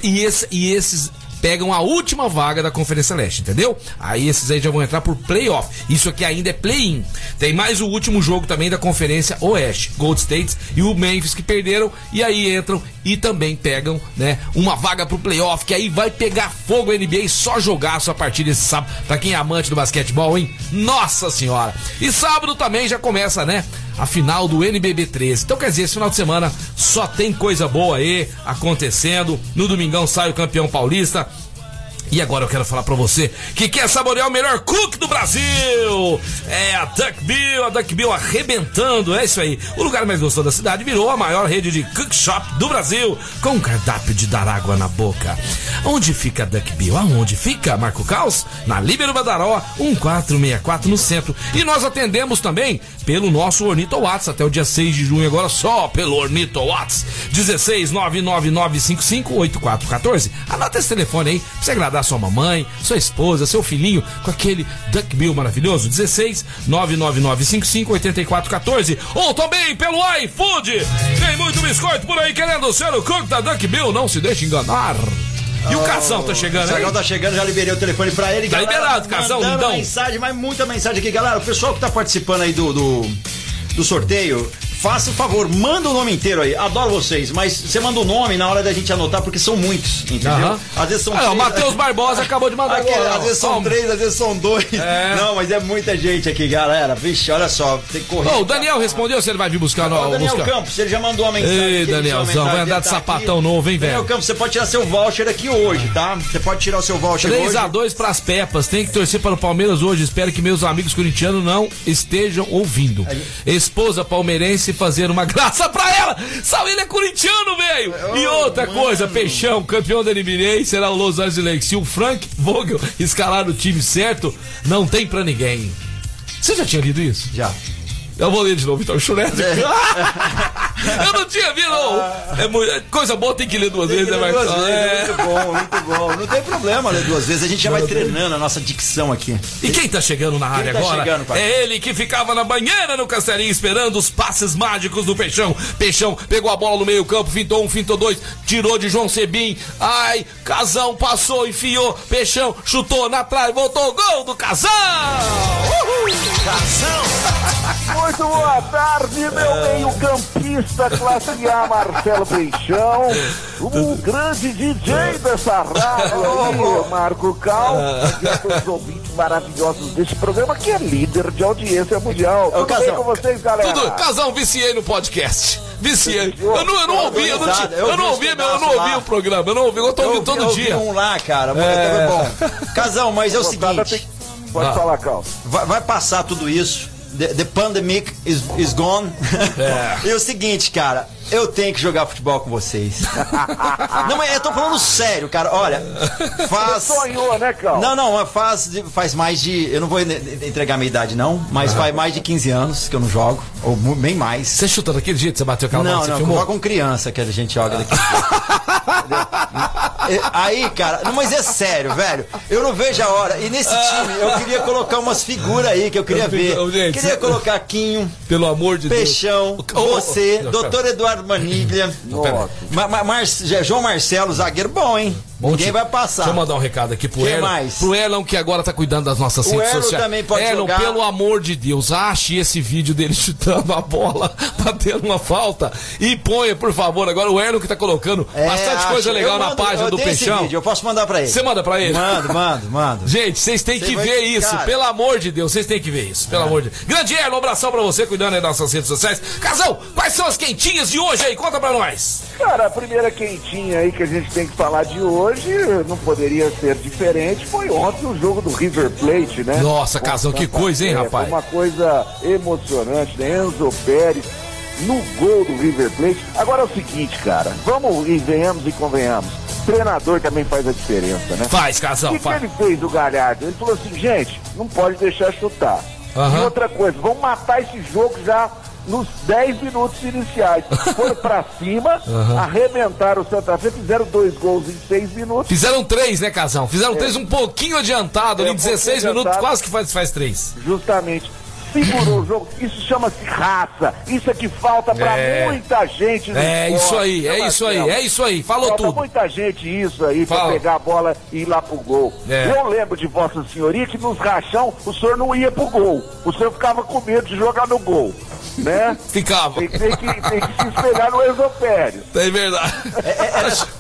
e, esse- e esses pegam a última vaga da Conferência Leste, entendeu? Aí esses aí já vão entrar por playoff. Isso aqui ainda é play-in. Tem mais o último jogo também da Conferência Oeste, Gold States e o Memphis que perderam e aí entram e também pegam, né, uma vaga pro playoff que aí vai pegar fogo a NBA e só jogar a partir desse sábado. Pra quem é amante do basquetebol, hein? Nossa senhora. E sábado também já começa, né? A final do NBB 13. Então, quer dizer, esse final de semana só tem coisa boa aí acontecendo. No domingão sai o campeão paulista. E agora eu quero falar pra você que quer saborear o melhor cook do Brasil. É a Duck Bill, a Duck Bill arrebentando, é isso aí. O lugar mais gostoso da cidade virou a maior rede de cook shop do Brasil, com um cardápio de dar água na boca. Onde fica a Duck Bill? Aonde fica, Marco Caos? Na Líbero Badaró, 1464 no centro. E nós atendemos também pelo nosso Ornito Watts até o dia 6 de junho, agora só pelo Ornito Watts. 16 99955 8414. Anota esse telefone aí pra você agradar sua mamãe, sua esposa, seu filhinho com aquele Duck Bill maravilhoso. 16 99955 8414. Ou também pelo iFood. Tem muito biscoito por aí querendo ser o cook da Duck Bill. Não se deixe enganar. E o Casão tá chegando O aí? Casão tá chegando, já liberei o telefone pra ele. Tá liberado, Casão, mandando lindão. mensagem, mas muita mensagem aqui, galera. O pessoal que tá participando aí do, do, do sorteio, faça o favor, manda o nome inteiro aí. Adoro vocês, mas você manda o nome na hora da gente anotar, porque são muitos, entendeu? Aham. Às vezes são Ah, o Matheus Barbosa acabou de mandar agora. às vezes são Toma. três, às vezes são dois. É. Não, mas é muita gente aqui, galera. Vixe, olha só, tem que correr. Ô, o Daniel respondeu se ele vai vir buscar no o Daniel buscar. Campos, ele já mandou uma mensagem. Ei, aqui, Danielzão, vai andar de tá sapatão aqui. novo, hein, velho? Daniel Campos, você pode tirar seu voucher aqui hoje, tá? Você pode tirar o seu voucher hoje. 3x2 pras Pepas. Tem que torcer para o Palmeiras hoje. Espero que meus amigos corintianos não estejam ouvindo. Esposa palmeirense fazer uma graça pra ela. Sabe, ele é corintiano, velho. E outra coisa, Peixão, campeão da NBA, será o Los Angeles. Se o Frank Vogel escalar o time certo, não tem pra ninguém. Você já tinha lido isso? Já. Eu vou ler de novo, Vitor Churete. É. Eu não tinha visto, não. É muito- coisa boa tem que ler duas Tem vezes, né, duas Marcos? vezes, É. Muito bom, muito bom. Não tem problema ler duas vezes. A gente já vai treinando a nossa dicção aqui. E quem tá chegando na área tá agora chegando, é ele que ficava na banheira no Castelinho esperando os passes mágicos do Peixão. Peixão pegou a bola no meio campo, fintou um, fintou dois, tirou de João Sebim. Ai, Casão passou, enfiou, Peixão chutou na trave, voltou, gol do Casão! Muito boa tarde, meu meio-campista classe A, Marcelo Peixão. O grande DJ dessa rádio aí, Marco Cal. E a todos os ouvintes maravilhosos desse programa, que é líder de audiência mundial. Tudo bem Casão, com vocês, galera? Tudo, Casão, viciei no podcast. Viciei. Eu não, eu não ouvi, eu não, tinha- eu eu não vi ouvi, eu não ouvi o programa, eu não ouvi, eu tô ouvindo todo eu dia. um lá, cara. Muito É. bom. Casão, mas é o seguinte. Pode Ah. falar, Cal. Vai, vai passar tudo isso. The, the pandemic is, is gone. É. e o seguinte, cara, eu tenho que jogar futebol com vocês. não, mas eu tô falando sério, cara. Olha, faz. Sonhou, né, Cal? Não, não, mas faz, faz mais de. Eu não vou entregar a minha idade, não, mas faz mais de 15 anos que eu não jogo. Ou bem mais. Você chuta daquele jeito, você bateu aquela Não, você não, só com criança que a gente joga daqui. Aí, cara, não, mas é sério, velho. Eu não vejo a hora. E nesse time eu queria colocar umas figuras aí que eu queria ver. Gente, Queria colocar Quinho, Pelo amor de Deus. Peixão, Ô, ô, você, ô, doutor Eduardo Maniglia, Nossa. Ma- Ma- Mar- João Marcelo, zagueiro bom, hein? Bom Ninguém time. vai passar. Deixa eu mandar um recado aqui pro Quem Erlon. mais? Pro Erlon que agora tá cuidando das nossas O redes Erlon sociais. também pode Erlon, jogar. pelo amor de Deus, ache esse vídeo dele chutando a bola, batendo uma falta e ponha, por favor. Agora o Erlon que tá colocando É, bastante coisa acho- legal eu na mando- página eu do Peixão. vídeo, eu posso mandar pra ele. Você manda pra ele? Mando, mando, mando. Gente, vocês têm Você que ver isso, cara. pelo amor de Deus, vocês têm que ver isso, pelo amor de Deus. Grande Erlon, um abração pra você, cuidando aí das nossas redes sociais. Casão, quais são as quentinhas de hoje aí? Conta pra nós. Cara, a primeira quentinha aí que a gente tem que falar de hoje, não poderia ser diferente, foi ontem o jogo do River Plate, né? Nossa, Casão, que coisa, hein, É, rapaz? Foi uma coisa emocionante, né? Enzo Pérez no gol do River Plate. Agora é o seguinte, cara, vamos e venhamos e convenhamos. Treinador também faz a diferença, né? Faz, O Casão, que, que faz. ele fez o Galhardo? Ele falou assim, gente, não pode deixar chutar. Aham. E outra coisa, vamos matar esse jogo já nos 10 minutos iniciais. Foram pra cima, arrebentaram o Santa Fe, fizeram dois gols em 6 minutos. Fizeram três, né, Casão? Fizeram três um pouquinho adiantado, ali É, um 16 pouquinho minutos, adiantado. quase que faz, faz três. Justamente. Segurou o jogo. Isso chama-se raça. Isso é que falta pra É. muita gente no É esporte, isso aí, é isso aí, Marcelo? é isso aí. Falou Falta tudo. muita gente isso aí pra Fala. pegar a bola e ir lá pro gol. É. Eu lembro de Vossa Senhoria que nos rachão o senhor não ia pro gol. O senhor ficava com medo de jogar no gol. Né? Ficava. Tem, tem que, tem que se espelhar no Enzo Pérez. É verdade.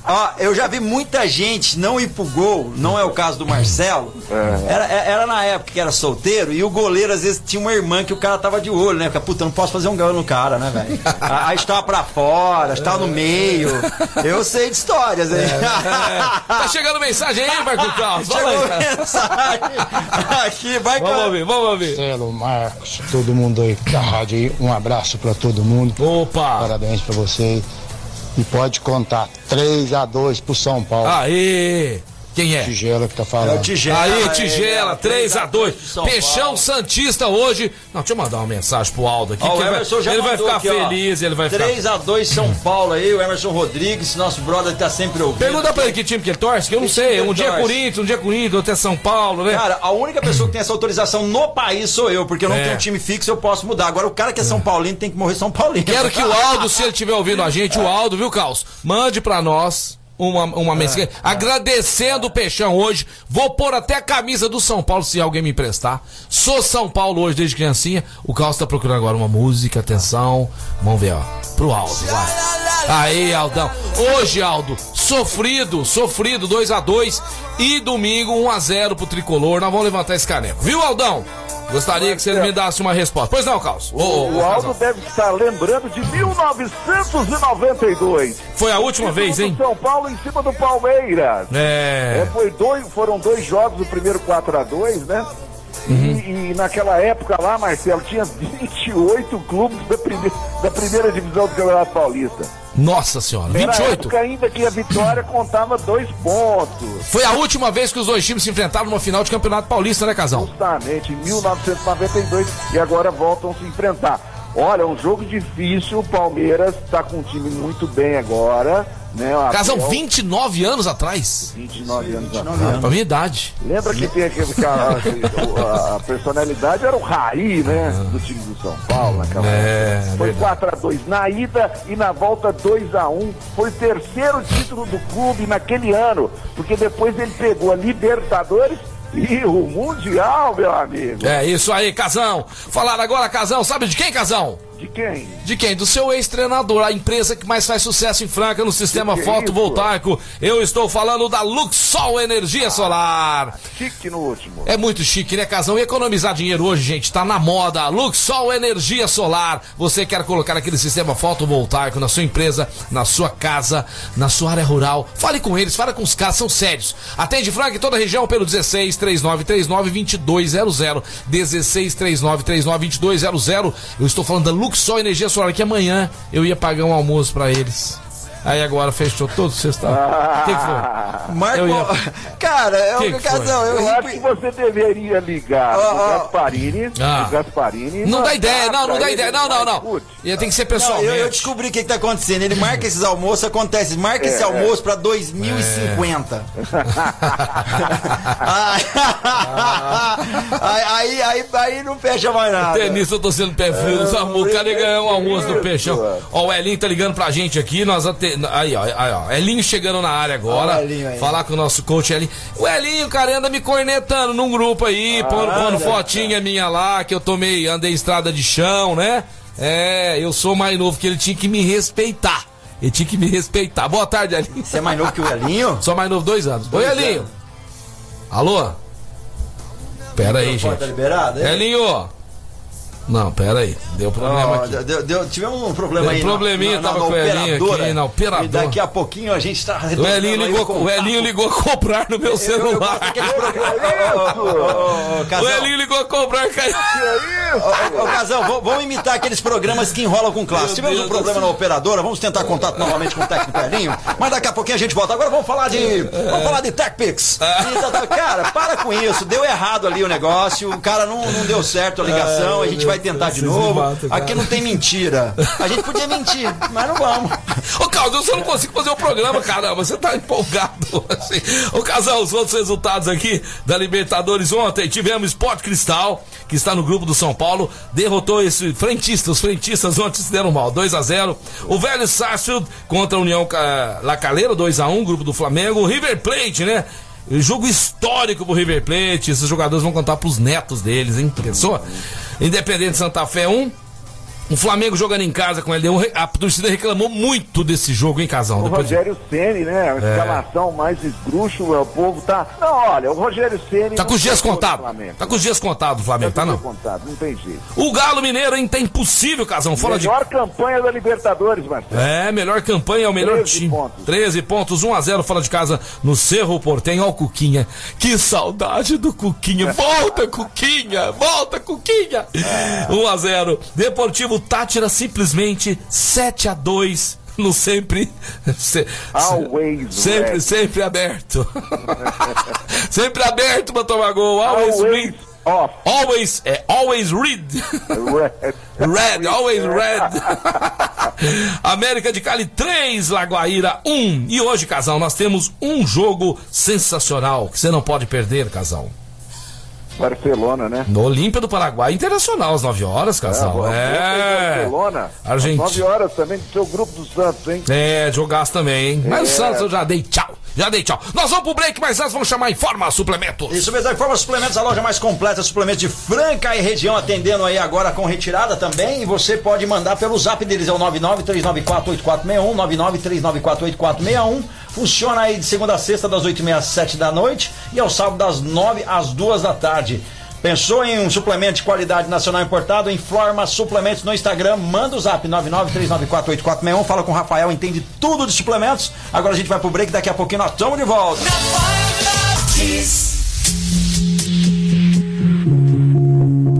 Ó, eu já vi muita gente não ir pro gol, não é o caso do Marcelo. Era, era na época que era solteiro e o goleiro às vezes tinha uma irmã que o cara tava de olho, né? Fica, puta, não posso fazer um gol no cara, né, velho? Aí estava pra fora, estava no meio. Eu sei de histórias, hein? É. Tá chegando mensagem aí, Marco Carlos? Fala Chegou aí. mensagem aqui, vai Vamos com- ouvir, vamos ouvir. Marcelo, Marcos, todo mundo aí da rádio aí, um abraço pra todo mundo. Opa! Parabéns pra você. E pode contar 3 a 2 pro São Paulo. Aê! Quem é? Tigela que tá É o falando. Tigela. Aí, é, Tigela, é, 3x2. São Peixão Paulo. Santista hoje. Não, deixa eu mandar uma mensagem pro Aldo aqui. Ó, que o ele vai, ele vai ficar aqui, ó. feliz, ele vai ficar. 3x2 São Paulo aí, o Emerson Rodrigues, nosso brother que tá sempre ouvindo. Pergunta pra ele que time que ele torce, que eu não Que sei. Um dia é? Corinthians, um dia é Corinthians, outro é São Paulo, né? Cara, a única pessoa que tem essa autorização no país sou eu, porque eu não É. tenho um time fixo, eu posso mudar. Agora, o cara que é São Paulino tem que morrer São Paulino. Quero que o Aldo, se ele estiver ouvindo a gente, o Aldo, viu, Caos? Mande pra nós uma, uma mensagem agradecendo o Peixão hoje. Vou pôr até a camisa do São Paulo se alguém me emprestar. Sou São Paulo hoje desde criancinha. O Caos tá procurando agora uma música, atenção. Vamos ver, ó. Pro Aldo, vai. Aí, Aldão. Hoje, Aldo, sofrido, sofrido, 2 a 2 E domingo, 1 a 0 pro tricolor. Nós vamos levantar esse caneco. Viu, Aldão? Gostaria que você me dasse uma resposta. Pois não, ô, ô, O Aldo deve estar lembrando de 1992. Foi a última vez, hein? São Paulo em cima do Palmeiras. É. É, foi dois, foram dois jogos, o primeiro 4 a 2 né? Uhum. E, e naquela época lá, Marcelo, tinha 28 clubes da primeira, da primeira divisão do Campeonato Paulista. Nossa senhora, Era a 28. época ainda que a vitória contava dois pontos. Foi a última vez que os dois times se enfrentaram numa final de Campeonato Paulista, né, Casão? Justamente, em 1992, e agora voltam a se enfrentar. Olha, um jogo difícil, o Palmeiras está com um time muito bem agora, né? Casão, Abel, 29 anos atrás. 29 anos atrás. Pra minha idade. Lembra que tem aquele que a, a- a personalidade era o Raí, né? Do time do São Paulo naquela É, época. Foi verdade. 4x2 na ida e na volta 2x1. Foi o terceiro título do clube naquele ano, porque depois ele pegou a Libertadores e o Mundial, meu amigo. É isso aí, Casão. Falar agora, Casão, sabe de quem, Casão? De quem? De quem? Do seu ex-treinador, a empresa que mais faz sucesso em Franca no sistema é fotovoltaico. Eu estou falando da Luxol Energia Solar. Chique no último. É muito chique, né, Casão? E economizar dinheiro hoje, gente, tá na moda. Luxol Energia Solar. Você quer colocar aquele sistema fotovoltaico na sua empresa, na sua casa, na sua área rural? Fale com eles, fale com os caras, são sérios. Atende Franca em toda a região pelo 16 3939 2200. 16 3939 2200. Eu estou falando da Luxol Energia Solar, que amanhã eu ia pagar um almoço pra eles. Aí agora fechou todo sexta. O que, que foi? Marco, ia- cara, é Que o que casal, eu, Eu acho que você deveria ligar no ó. Gasparini, Ah. Gasparini. e Não dá ideia, não, não dá ideia. Não, não, não. Ia ter que ser pessoalmente. eu, eu descobri o que, que tá acontecendo. Ele marca esses almoços, acontece. Marca esse É. almoço pra 2050. aí, aí, aí, aí não fecha mais nada. Tenista, eu tô sendo pé frio, amor, o cara ia ganhar um almoço do isso, peixão. é. Ó, o Elinho tá ligando pra gente aqui, nós ate... Aí, ó, aí, ó, Elinho chegando na área agora. O Elinho aí. Falar com o nosso coach Elinho. O Elinho, cara, anda me cornetando num grupo aí, pondo, pondo anda. fotinha minha lá, que eu tomei, andei estrada de chão, né? É, eu sou mais novo que ele tinha que me respeitar. Ele tinha que me respeitar. Boa tarde, Elinho. Você é mais novo que o Elinho? Só mais novo, dois anos. Oi, Dois Elinho. anos. Alô? Pera aí, Tá gente. liberado? é? Elinho! Não, pera aí. Deu problema Ó, aqui. deu, deu- tivemos um problema Deu aí. probleminha, tava com o Elinho aqui, na operadora. E daqui a pouquinho a gente tá O Elinho, ligou, com o Elinho ligou a comprar no meu Eu, eu celular. O Elinho ligou a comprar, caiu. Ô, Casal, vamos- imitar aqueles programas que enrolam com classe. Meu Tivemos Deus um problema na operadora, vamos tentar contato novamente com o técnico Elinho, mas daqui a pouquinho a gente volta. Agora vamos falar de. Vamos falar de TechPix. Tá- Cara, para com isso, deu errado ali o negócio, o cara não, não deu certo a ligação, a gente vai tentar de novo. matam, cara. Aqui não tem mentira. A gente podia mentir, mas não vamos. Ô, Carlos, eu só não consigo fazer o programa, caramba. Você tá empolgado. Assim. Ô, Casal, os outros resultados aqui da Libertadores ontem. Tivemos Sport Cristal, que está no grupo do São Paulo, derrotou esse frentista. Os frentistas ontem se deram mal, 2 a 0 O Velho Sarsfield contra a União Ca- La Calera, 2 a 1 grupo do Flamengo. O River Plate, né? Jogo histórico pro River Plate. Esses jogadores vão contar pros netos deles, hein? Pensou? Independente Santa Fé 1. O Flamengo jogando em casa com ele. A torcida reclamou muito desse jogo, hein, Casão? O Depois de- Rogério Ceni, né? A escalação mais esdrúxula, o povo tá. Não, olha, o Rogério Ceni. Tá com os dias contados. Tá com os dias contados, o Flamengo, tá com não? contados, não tem jeito. O Galo Mineiro, hein? Tá impossível, Casão. De. Melhor campanha da Libertadores, Marcelo. É, melhor campanha, é o melhor 13 time. pontos. 13 pontos, 1 a 0 fora de casa no Cerro Portenho. Ó o Cuquinha. Que saudade do Cuquinha. Volta, Cuquinha! Volta, Cuquinha! É. 1 a 0 Deportivo Tátira simplesmente 7 a 2 no sempre. se- Always sempre, red. sempre aberto. sempre aberto pra tomar gol. Always, Always read. off. Always, é, always read. Red. Red, always red. América de Cali 3, Lagoaíra 1. E hoje, casal, nós temos um jogo sensacional que você não pode perder, casal. Barcelona, né? No Olímpia do Paraguai Internacional, às 9 horas, casal. Ah, É. Barcelona. Argentina. Às 9 horas também do seu grupo do Santos, hein? É, jogaço também, hein? Mas o É. Santos eu já dei tchau. Já dei tchau. Nós vamos pro break, mas antes vamos chamar Informa Suplementos. Isso mesmo, Informa Suplementos, a loja mais completa, suplementos de Franca e região, atendendo aí agora com retirada também. E você pode mandar pelo zap deles, é o 99394841, 99394841. Funciona aí de segunda a sexta, das 8h30 às 7 da noite e ao sábado, das 9 às 2 da tarde. Pensou em um suplemento de qualidade nacional importado? Informa Suplementos no Instagram. Manda o zap 99394841. Fala com o Rafael, entende tudo de suplementos. Agora a gente vai pro break, daqui a pouquinho nós estamos de volta. Fortes.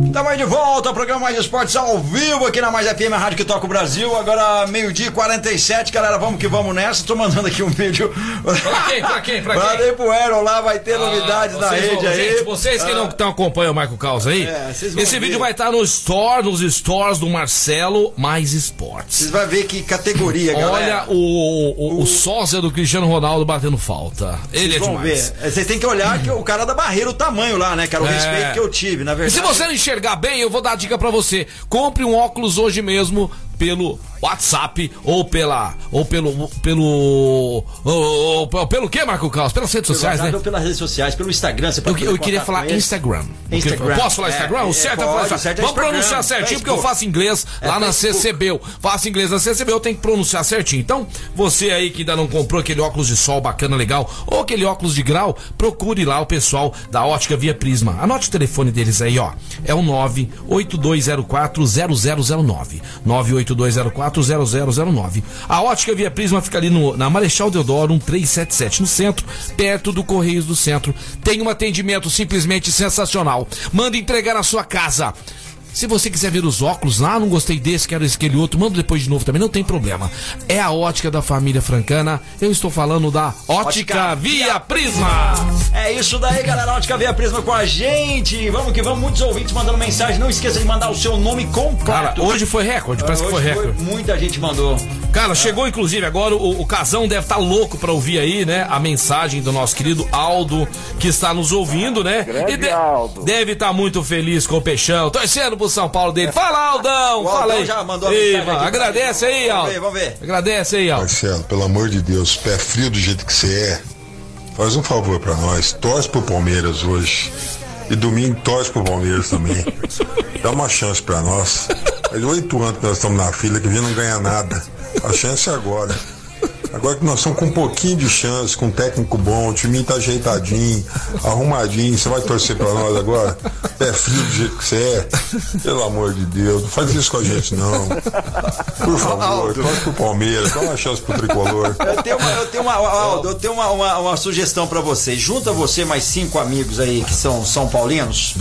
Estamos de volta ao programa Mais Esportes ao vivo aqui na Mais FM, a rádio que toca o Brasil. Agora, meio-dia e 47, galera, vamos que vamos nessa. Tô mandando aqui um vídeo. Pra quem? Pra quem? Pra quem? Mandei pro Aaron lá, vai ter novidades Ah, na vocês rede vão- aí. Gente, vocês que não, estão acompanhando o Marco Caos aí, É, esse ver. vídeo vai estar no store, nos stores do Marcelo Mais Esportes. Vocês vão ver que categoria, Olha galera. o, o, o, sósia do Cristiano Ronaldo batendo falta. Ele é demais. ver. Vocês têm que olhar que o cara da barreira, o tamanho lá, né, cara? O É. respeito que eu tive, na E verdade. se você não enxergar bem, eu vou dar a dica pra você. Compre um óculos hoje mesmo pelo WhatsApp ou pela ou pelo pelo ou, ou- ou- pelo que, Marco Caos? Pelas redes Pelo sociais, né? Ou pelas redes sociais, pelo Instagram, você Eu, pode eu fazer queria falar. Instagram. Instagram. Posso falar É, Instagram? o é, certo é, pode, falar o certo é Vamos pronunciar certinho, porque eu faço inglês É lá na. CCB. Faço inglês na CCB, eu tenho que pronunciar certinho. Então, você aí que ainda não comprou aquele óculos de sol bacana, legal, ou aquele óculos de grau, procure lá o pessoal da Ótica Via Prisma. Anote o telefone deles aí, ó. É o 982040009. 982040009. A Ótica Via Prisma fica ali no, na Marechal Deodoro 1377, no centro, perto do Correios do Centro. Tem um atendimento simplesmente sensacional. Manda entregar na sua casa. Se você quiser ver os óculos lá, não gostei desse, quero esse, aquele outro, manda depois de novo também, não tem problema. É a ótica da família francana. Eu estou falando da Ótica, Ótica Via Prisma. É isso daí, galera. Ótica Via Prisma com a gente. Vamos que vamos. Muitos ouvintes mandando mensagem. Não esqueça de mandar o seu nome completo. Cara, hoje foi recorde, parece que foi Hoje recorde. Muita gente mandou. Cara, chegou inclusive agora, o, o Casão deve estar louco pra ouvir aí, né? A mensagem do nosso querido Aldo, que está nos ouvindo, né? Grande de- Aldo. deve estar muito feliz com o Peixão, torcendo pro São Paulo dele. Fala, Aldão! O fala Aldão aí. já mandou a Ei, mensagem mano, pra agradece aí, Aldo. ver, vamos ver. Agradece aí, Aldo. Marcelo, pelo amor de Deus, pé frio do jeito que você é, faz um favor pra nós, torce pro Palmeiras hoje. E domingo torce pro Palmeiras também. Dá uma chance pra nós. Faz oito anos que nós estamos na fila que a gente não ganha nada. A chance é agora. Agora que nós estamos com um pouquinho de chance, com um técnico bom, o time tá ajeitadinho, arrumadinho, você vai torcer pra nós agora? Pé frio do jeito que você é? Pelo amor de Deus, não faz isso com a gente não. Por favor, torce pro Palmeiras, dá uma chance pro tricolor. Eu tenho uma, eu tenho uma, Aldo, eu tenho uma, uma, uma sugestão pra você. Junta você mais cinco amigos aí que são São Paulinos.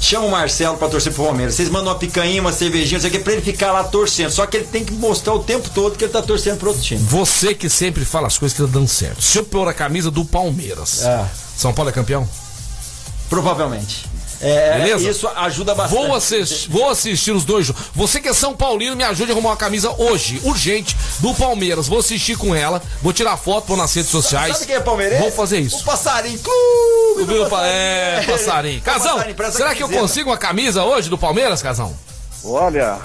Chama o Marcelo pra torcer pro Palmeiras. Vocês mandam uma picanha, uma cervejinha, isso aqui pra ele ficar lá torcendo. Só que ele tem que mostrar o tempo todo que ele tá torcendo pro outro time. Você que sempre fala as coisas que estão dando certo. Se eu pôr a camisa do Palmeiras, É. São Paulo é campeão? Provavelmente. É, Beleza? Isso ajuda bastante. Vou assistir, vou assistir os dois jogos. Você que é São Paulino, me ajude a arrumar uma camisa hoje, urgente, do Palmeiras. Vou assistir com ela, vou tirar foto, pôr nas redes sociais. Sabe quem é palmeirense? Vou fazer O isso. Passarinho Clube. O do Viu, pa- É, passarinho. O Casão, passarinho, será que eu consigo uma camisa hoje do Palmeiras, Casão? Olha,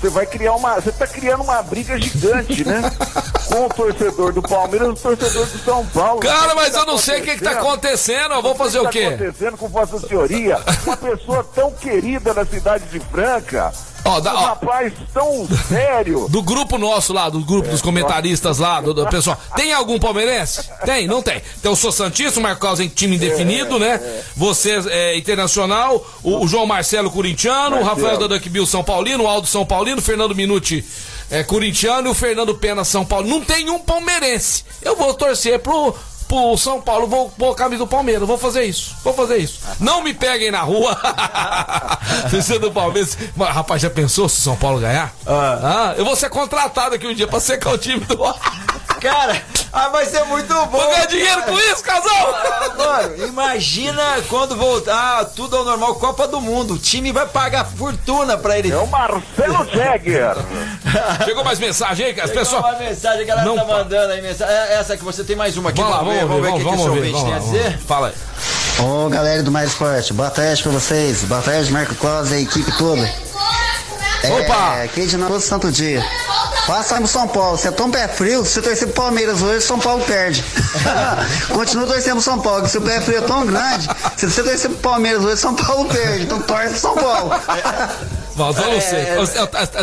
você vai criar uma. Você tá criando uma briga gigante, né? Com o torcedor do Palmeiras e o torcedor do São Paulo. Cara, mas sei eu não sei o que, que tá acontecendo. Eu vou fazer o que quê? tá acontecendo com Vossa Senhoria? Uma pessoa tão querida na cidade de Franca. Ó, da- ó. rapaz tão sério. Do grupo nosso lá, do grupo dos comentaristas lá, do, do pessoal. Tem algum palmeirense? Tem, não tem. Então eu sou Santista, o Marco Carlos em time indefinido, né? Você é internacional, o, o João Marcelo corintiano, o Rafael da Duck Bill São Paulino, o Aldo São Paulino, o Fernando Minuti é corintiano e o Fernando Pena São Paulo. Não tem um palmeirense. Eu vou torcer pro. Pro São Paulo, vou pôr a camisa do Palmeiras, vou fazer isso, vou fazer isso. Não me peguem na rua. Você do Palmeiras. Mas, rapaz, já pensou se o São Paulo ganhar? Ah, eu vou ser contratado aqui um dia pra secar o time do. Cara, ah, vai ser muito bom. Vou ganhar dinheiro cara. com isso, casal! Ah, Mano, imagina quando voltar tudo ao normal, Copa do Mundo. O time vai pagar fortuna pra ele. É o Marcelo Jagger. Chegou mais mensagem aí, cara? Pessoal. Uma mensagem que a galera Não tá mandando aí. Mensagem. É Essa que você tem mais uma aqui. Vamos lá, vamos ver, vamos ver o vamos, que, que vamos o seu ver. ouvinte Vamos tem a vamos lá. dizer. Fala aí. Ô galera do Mais Esporte, boa tarde pra vocês, boa tarde Marco Claus e a equipe toda. Opa! É, aqui de novo todo santo dia. Passamos São Paulo, você é tão pé frio, se você torcer pro Palmeiras hoje, São Paulo perde. Continua torcendo pro São Paulo, que se o pé frio é tão grande, se você torcer pro Palmeiras hoje, São Paulo perde. Então torce pro São Paulo. Não É, é, Eu- eu-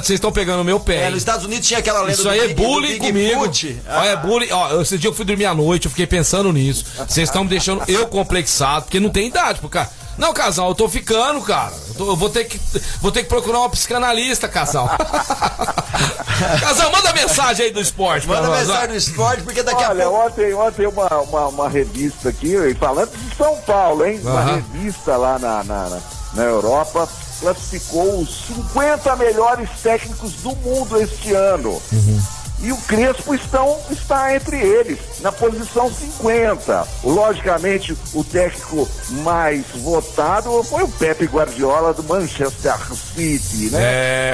Vocês estão pegando o meu pé. É, nos Estados Unidos tinha aquela lenda Isso do aí é Big- bullying comigo. Foot. Ó, é bullying. Ó, esse dia eu fui dormir à noite, eu fiquei pensando nisso. Vocês estão me deixando eu complexado, porque não tem idade pro cara. Não, casal, eu tô ficando, cara. Eu, tô- eu vou, ter que, vou ter que procurar uma psicanalista, casal. casal, manda mensagem aí do esporte Manda nós. mensagem ó. do esporte, porque daqui a Olha, pouco. ontem, ontem uma, uma, uma revista aqui, falando de São Paulo, hein? Uma Aham. revista lá na, na, na, na Europa classificou os 50 melhores técnicos do mundo este ano. E o Crespo estão, está entre eles, na posição 50. Logicamente, o técnico mais votado foi o Pepe Guardiola do Manchester City, né?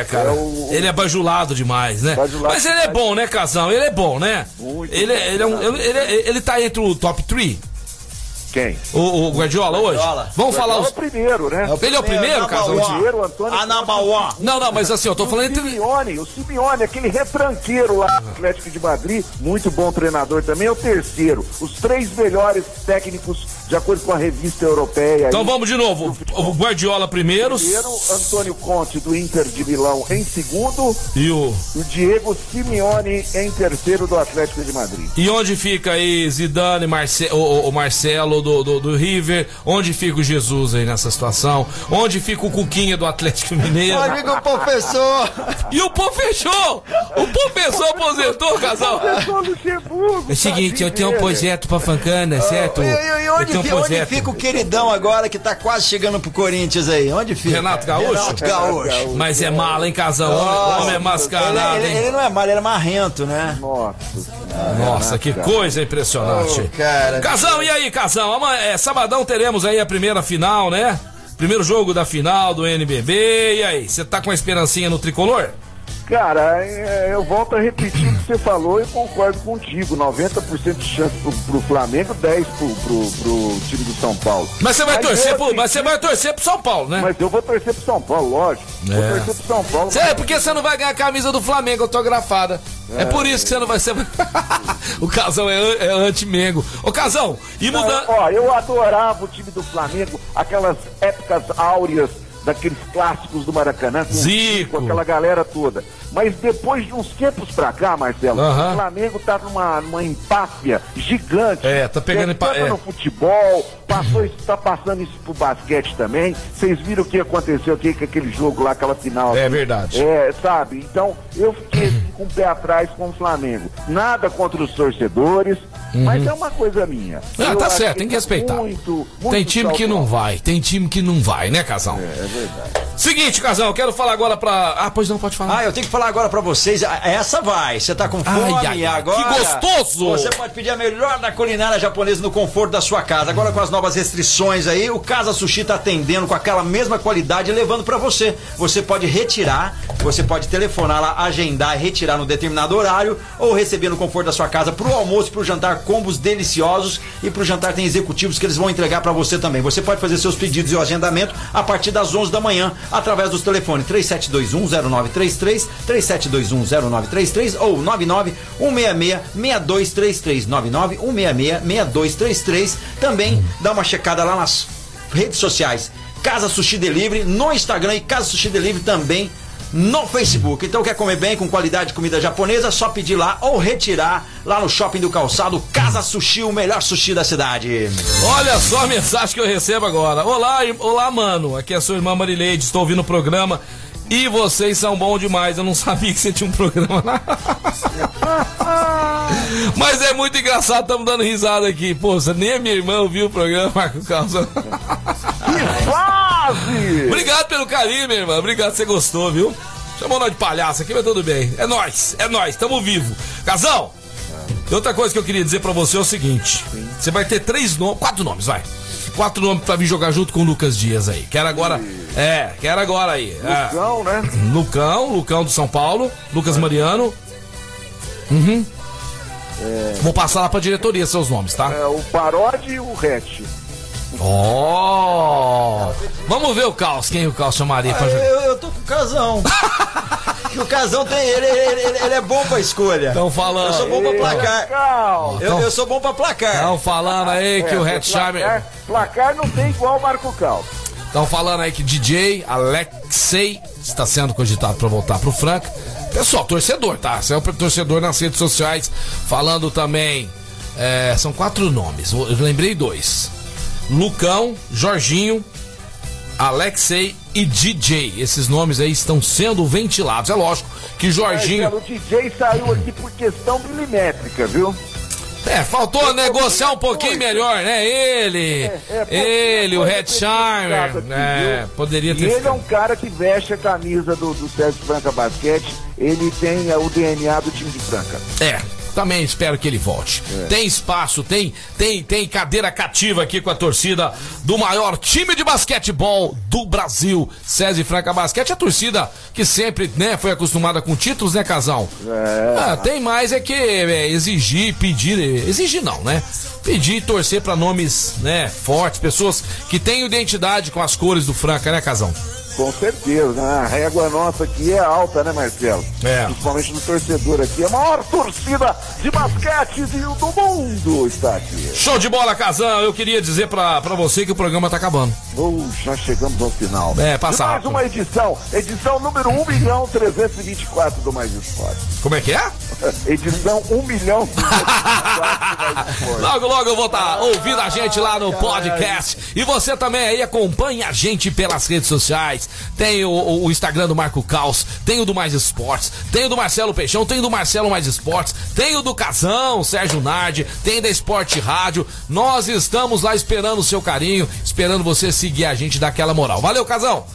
É, cara. É o- Ele é bajulado demais, né? Bajulado Mas ele é demais. bom, né, casal? Ele é bom, né? Muito ele, bom. ele, é um- ele, ele, ele tá entre o top 3, Quem? o, o Guardiola, hoje? Guardiola. Vamos falar Guardiola os. é o primeiro, né? Ele é o primeiro, number casal? one. Primeiro, Antônio A number one. Não, não, mas assim, eu tô falando o entre. Simeone, o Simeone, aquele retranqueiro lá do Atlético de Madrid, muito bom treinador também, é o terceiro. Os três melhores técnicos, de acordo com a revista europeia. Então aí. vamos de novo. O Guardiola primeiro Primeiro, Antônio Conte, do Inter de Milão, em segundo, e o. e o Diego Simeone em terceiro do Atlético de Madrid. E onde fica aí Zidane, Marce... o, o- o Marcelo do, do, do River? Onde fica o Jesus aí nessa situação? Onde fica o Cuquinha do Atlético Mineiro? Meu amigo professor. E o Pô fechou! O fechou, aposentou, casal! Professor Luxemburgo, É o seguinte, eu tenho um projeto pra Fancana, certo? E, e- e Eu onde, fi- onde projeto. fica o queridão agora que tá quase chegando pro Corinthians aí? Onde fica? Renato Gaúcho? Renato Gaúcho. Gaúcho. Mas é mala, hein, casal? Nossa, Homem é mascarado, ele, ele- hein? ele não é mal, ele é marrento, né? Nossa. Nossa, que coisa impressionante. Ô, cara. Casão, e aí, Casão? Amanhã, é, sabadão teremos aí a primeira final, né? Primeiro jogo da final do NBB. E aí, você tá com a esperancinha no tricolor? Cara, é, eu volto a repetir o que você falou e concordo contigo. 90% de chance pro, pro Flamengo, 10% pro, pro, pro time do São Paulo. Mas você vai Mas torcer pro, mas você vai torcer pro São Paulo, né? Mas eu vou torcer pro São Paulo, lógico. Vou É. torcer pro São Paulo. Cê, é porque você não vai ganhar a camisa do Flamengo autografada. É, por isso que você não vai ser. o Casão é, é anti-mengo. Ô, Casão, e mudando. Ó, eu adorava o time do Flamengo, aquelas épocas áureas daqueles clássicos do Maracanã, com, Zico. com aquela galera toda. Mas depois de uns tempos pra cá, Marcelo, Aham. o Flamengo tá numa, numa empáfia gigante. É, tá pegando empa- Tanto é. no futebol, passou isso, tá passando isso pro basquete também. Vocês viram o que aconteceu aqui com aquele jogo lá, aquela final. É verdade. É, sabe? Então, eu fiquei assim, com o pé atrás com o Flamengo. Nada contra os torcedores, mas é uma coisa minha. Uhum. Ah, Eu tá certo, tem que tá respeitar. Muito, muito Tem time que não saudável. vai, tem time que não vai, né, Casão? É, é verdade. Seguinte, eu quero falar agora pra. Ah, pois não, pode falar. Ah, eu tenho que falar agora pra vocês. Essa vai. Você tá com fome Ai, ai, agora? que gostoso! Você pode pedir a melhor da culinária japonesa no conforto da sua casa. Agora com as novas restrições aí, o Casa Sushi tá atendendo com aquela mesma qualidade e levando pra você. Você pode retirar, você pode telefonar lá, agendar e retirar no determinado horário ou receber no conforto da sua casa pro almoço, pro jantar combos deliciosos e pro jantar tem executivos que eles vão entregar pra você também. Você pode fazer seus pedidos e o agendamento a partir das 11 da manhã através dos telefones 37210933, 37210933 ou 991666233, 991666233. Também dá uma checada lá nas redes sociais. Casa Sushi Delivery no Instagram e Casa Sushi Delivery também no Facebook. Então quer comer bem com qualidade de comida japonesa, só pedir lá ou retirar lá no Shopping do Calçado, Casa Sushi, o melhor sushi da cidade. Olha só a mensagem que eu recebo agora. Olá, olá, mano. Aqui é a sua irmã Marileide, estou ouvindo o programa. E vocês são bons demais. Eu não sabia que você tinha um programa lá. Mas é muito engraçado, estamos dando risada aqui. Pô, nem a minha irmã ouviu o programa, Marco Calça. Que Obrigado pelo carinho, minha irmã. Obrigado, você gostou, viu? Chamou nós de palhaço aqui, mas tudo bem. É nós, é nós, tamo vivo. Casal, e outra coisa que eu queria dizer pra você é o seguinte: você vai ter três nomes, quatro nomes, vai. Quatro nomes pra vir jogar junto com o Lucas Dias aí. Quero agora. É, quero agora aí. É. Lucão, né? Lucão, Lucão do São Paulo, Lucas Mariano. Uhum. Vou passar lá pra diretoria seus nomes, tá? É, o Paródia e o Hatch. Ó! Vamos ver o Caos, quem o Caos chamaria pra jogar. Eu, eu tô com o Casão. O Casão tem. Ele, ele, ele- ele é bom pra escolha. Estão falando. Eu sou bom pra placar. Legal. Eu, eu sou bom pra placar. Estão falando aí que É, o placar, Hetzheimer. placar não tem igual o Marco Cal. Estão falando aí que DJ Alexei está sendo cogitado para voltar pro Franca. Pessoal, torcedor, tá? Você é o torcedor nas redes sociais. Falando também. é, são quatro nomes. Eu lembrei dois: Lucão, Jorginho, Alexei e DJ. Esses nomes aí estão sendo ventilados. É lógico que Jorginho. Marcelo, o DJ saiu aqui por questão milimétrica, viu? É, faltou negociar um pouquinho melhor, né? Ele, É, é, ele, o pouca Hetzheimer, coisa aqui, né? Poderia E ter ele é um cara que veste a camisa do, do Sérgio Franca Basquete. Ele tem é, o DNA do time de Franca. É, também espero que ele volte. Tem espaço, tem, tem, tem cadeira cativa aqui com a torcida do maior time de basquetebol do Brasil, César Franca Basquete. A torcida que sempre, né, foi acostumada com títulos, né, casal? É. Ah, tem mais é que é, exigir, pedir, é, exigir não, né? Pedir e torcer pra nomes, né, fortes, pessoas que têm identidade com as cores do Franca, né, casal? Com certeza, né? A régua nossa aqui é alta, né, Marcelo? É. Principalmente do torcedor aqui. A maior torcida de basquete do do mundo está aqui. Show de bola, Casão. Eu queria dizer pra, pra você que o programa tá acabando. Oh, já chegamos ao final. É, passa mais uma edição. Edição número 1 milhão 324 do Mais Esporte. Como é que é? Edição 1 milhão 324 do Mais Esporte. Logo, logo eu vou estar ouvindo a gente lá no podcast. E você também aí acompanha a gente pelas redes sociais. Tem o, o- o Instagram do Marco Caos, tem o do Mais Esportes, tem o do Marcelo Peixão, tem o do Marcelo Mais Esportes, tem o do Casão, Sérgio Nardi, tem da Esporte Rádio. Nós estamos lá esperando o seu carinho, esperando você seguir a gente daquela moral. Valeu, Casão!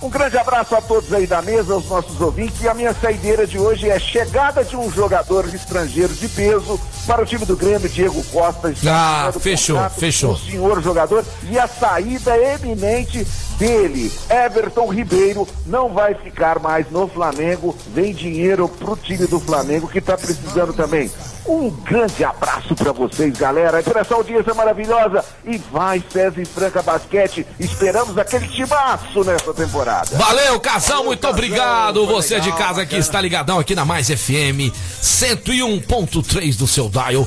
Um grande abraço a todos aí da mesa, aos nossos ouvintes. E a minha saideira de hoje é chegada de um jogador estrangeiro de peso para o time do Grêmio, Diego Costa. Ah, fechou, fechou. O senhor jogador e a saída eminente dele, Everton Ribeiro, não vai ficar mais no Flamengo. Vem dinheiro pro time do Flamengo que está precisando também. Um grande abraço para vocês, galera. E por essa audiência maravilhosa. E vai, César e Franca Basquete. Esperamos aquele timaço nessa temporada. Valeu, Casão, muito Casão, obrigado. Você de legal, casa que bacana. está ligadão aqui na Mais FM 101.3 do seu dial.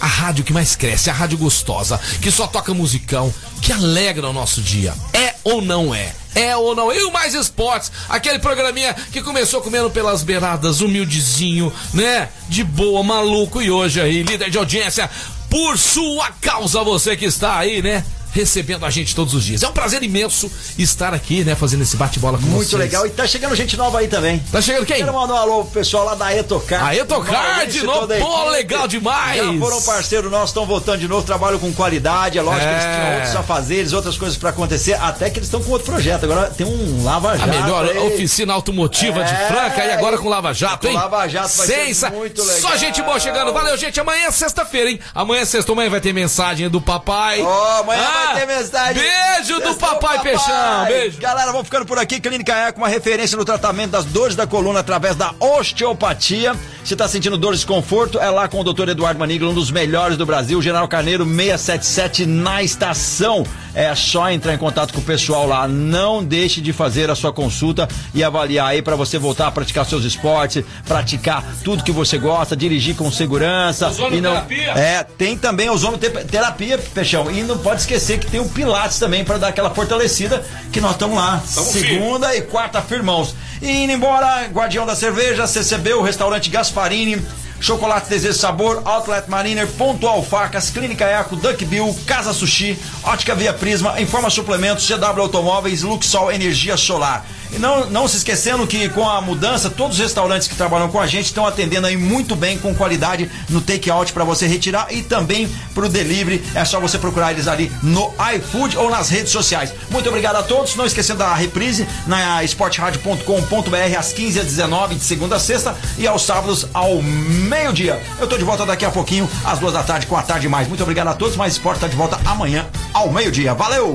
A rádio que mais cresce, a rádio gostosa, que só toca musicão, que alegra o nosso dia. É ou não é? É ou não? é? E o Mais Esportes, aquele programinha que começou comendo pelas beiradas, humildezinho, né? De boa, maluco, e hoje aí, líder de audiência, por sua causa, você que está aí, né? Recebendo a gente todos os dias. É um prazer imenso estar aqui, né? Fazendo esse bate-bola com Muito vocês. legal. E tá chegando gente nova aí também. Tá chegando quem? Quero mandar um alô pro pessoal lá da Etocard. A Etocard, de novo. a Pô, legal demais. Já foram parceiro nosso, estão voltando de novo, trabalham com qualidade. É lógico que eles É. tinham outros afazeres, outras coisas pra acontecer, até que eles estão com outro projeto. Agora tem um Lava A Jato. melhor aí. oficina automotiva de É, Franca e agora com Lava Jato, com hein? Lava Jato vai ser Sensa... muito legal. Só gente boa chegando. Valeu, gente. Amanhã é sexta-feira, hein? Amanhã é sexta. Amanhã vai ter mensagem do papai. Ó, amanhã vai ter mensagem. Beijo do Sextou, papai, Peixão. Beijo. Galera, vamos ficando por aqui. Clínica Eco, uma referência no tratamento das dores da coluna através da osteopatia. Se tá sentindo dor e desconforto, é lá com o Dr. Eduardo Maniglo, um dos melhores do Brasil, General Carneiro 677 na estação. É só entrar em contato com o pessoal lá. Não deixe de fazer a sua consulta e avaliar aí para você voltar a praticar seus esportes, praticar tudo que você gosta, dirigir com segurança. E não, é, tem também ozonoterapia, Peixão. E não pode esquecer que tem o Pilates também para dar aquela fortalecida que nós estamos lá. segunda e quarta firmãos. E indo embora, Guardião da Cerveja, CCB, o restaurante Gasparini. Chocolate Desejo Sabor, Outlet Mariner, Pontual Facas, Clínica Eco, Duck Bill, Casa Sushi, Ótica Via Prisma, Informa Suplementos, CW Automóveis, Luxol Energia Solar. E não, não se esquecendo que com a mudança, todos os restaurantes que trabalham com a gente estão atendendo aí muito bem, com qualidade no take-out para você retirar e também pro delivery. É só você procurar eles ali no iFood ou nas redes sociais. Muito obrigado a todos. Não esquecendo da reprise na esportradio.com.br às 15 às 19 de segunda a sexta e aos sábados ao meio-dia. Eu tô de volta daqui a pouquinho, às duas da tarde, com a tarde mais. Muito obrigado a todos. Mais Esporte tá de volta amanhã ao meio-dia. Valeu!